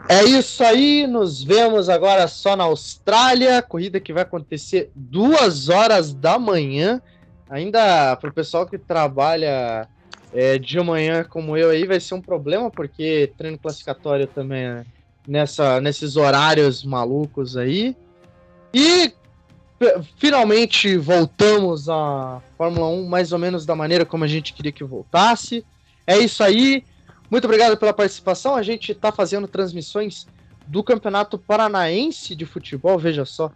É isso aí, nos vemos agora só na Austrália, corrida que vai acontecer duas horas da manhã. Ainda para o pessoal que trabalha é, de manhã como eu aí vai ser um problema, porque treino classificatório também é nessa, nesses horários malucos aí. E finalmente voltamos à Fórmula 1 mais ou menos da maneira como a gente queria que voltasse. É isso aí. Muito obrigado pela participação. A gente está fazendo transmissões do Campeonato Paranaense de Futebol, veja só,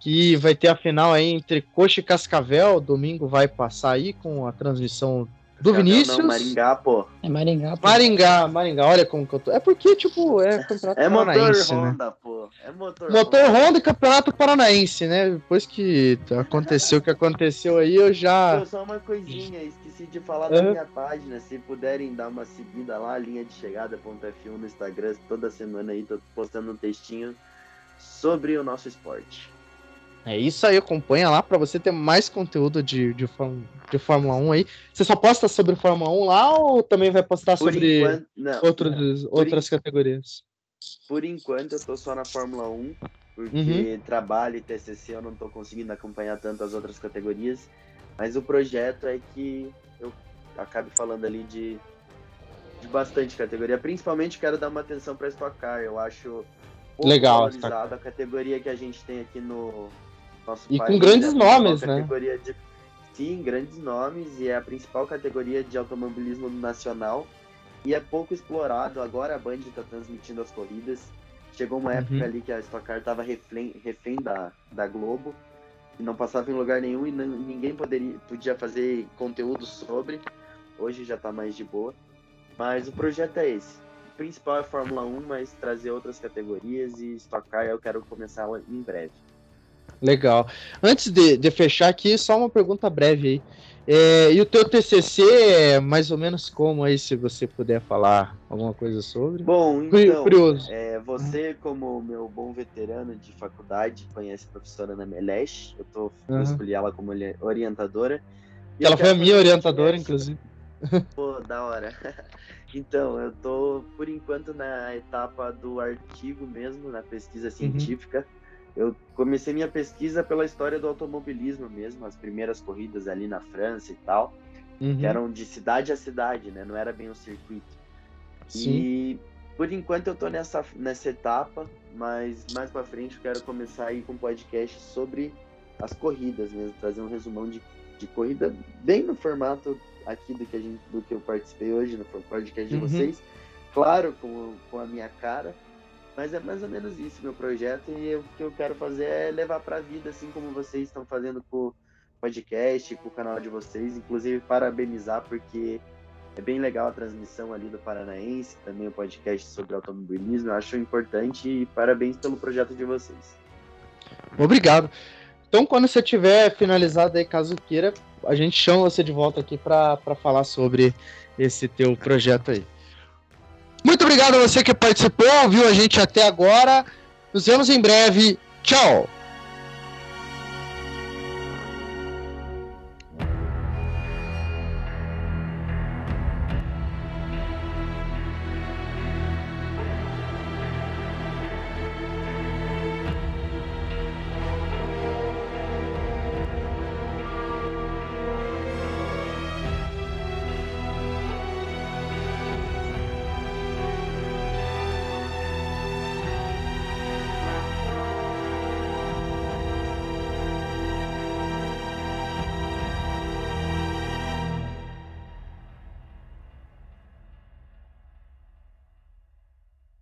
que vai ter a final aí entre Coxa e Cascavel. Domingo vai passar aí com a transmissão do Vinícius. Não, Maringá, pô. É Maringá, pô. Maringá, Maringá, olha como que eu tô. É porque, tipo, é campeonato é paranaense, motor né? Honda, pô. É motor, motor Honda. Honda e campeonato paranaense, né? Depois que aconteceu o que aconteceu aí, eu já. Só uma coisinha, esqueci de falar da minha página. Se puderem dar uma seguida lá, linha de chegada.f1 no Instagram, toda semana aí tô postando um textinho sobre o nosso esporte. É isso aí, acompanha lá para você ter mais conteúdo de, de, de Fórmula 1 aí. Você só posta sobre Fórmula 1 lá ou também vai postar por sobre enquanto, não, outros, não. outras categorias? Por enquanto eu tô só na Fórmula 1, porque uhum. trabalho e TCC eu não tô conseguindo acompanhar tanto as outras categorias, mas o projeto é que eu acabe falando ali de, de bastante categoria. Principalmente quero dar uma atenção para Stock Car, eu acho Legal, valorizada a categoria que a gente tem aqui no, nosso e com grandes nomes, né? De... Sim, grandes nomes, e é a principal categoria de automobilismo nacional. E é pouco explorado. Agora a Band está transmitindo as corridas. Chegou uma uhum. época ali que a Stock Car estava refém, refém da, da Globo, e não passava em lugar nenhum e não, ninguém poderia, podia fazer conteúdo sobre. Hoje já está mais de boa. Mas o projeto é esse. O principal é a Fórmula 1, mas trazer outras categorias e Stock Car eu quero começar em breve. Legal. Antes de, de fechar aqui, só uma pergunta breve aí. É, e o teu TCC é mais ou menos como aí, se você puder falar alguma coisa sobre? Bom, então, Curioso. É, você como meu bom veterano de faculdade, conhece a professora Ana Melesh, eu tô, uhum. escolhi ela como orientadora. ela foi a minha orientadora, inclusive. Pô, da hora. Então, eu tô, por enquanto, na etapa do artigo mesmo, na pesquisa uhum. científica. Uhum eu comecei minha pesquisa pela história do automobilismo mesmo, as primeiras corridas ali na França e tal, uhum. que eram de cidade a cidade, né? Não era bem um circuito. Sim. E por enquanto eu tô nessa, nessa etapa, mas mais para frente eu quero começar aí com um podcast sobre as corridas mesmo, trazer um resumão de, de corrida bem no formato aqui do que, a gente, do que eu participei hoje no podcast de uhum. vocês. Claro, com, com a minha cara, Mas é mais ou menos isso meu projeto e o que eu quero fazer é levar para a vida, assim como vocês estão fazendo com o podcast, com o canal de vocês. Inclusive, parabenizar, porque é bem legal a transmissão ali do Paranaense, também o podcast sobre automobilismo. Eu acho importante e parabéns pelo projeto de vocês. Obrigado. Então, quando você tiver finalizado aí, caso queira, a gente chama você de volta aqui para falar sobre esse teu projeto aí. Muito obrigado a você que participou, viu a gente até agora. Nos vemos em breve. Tchau!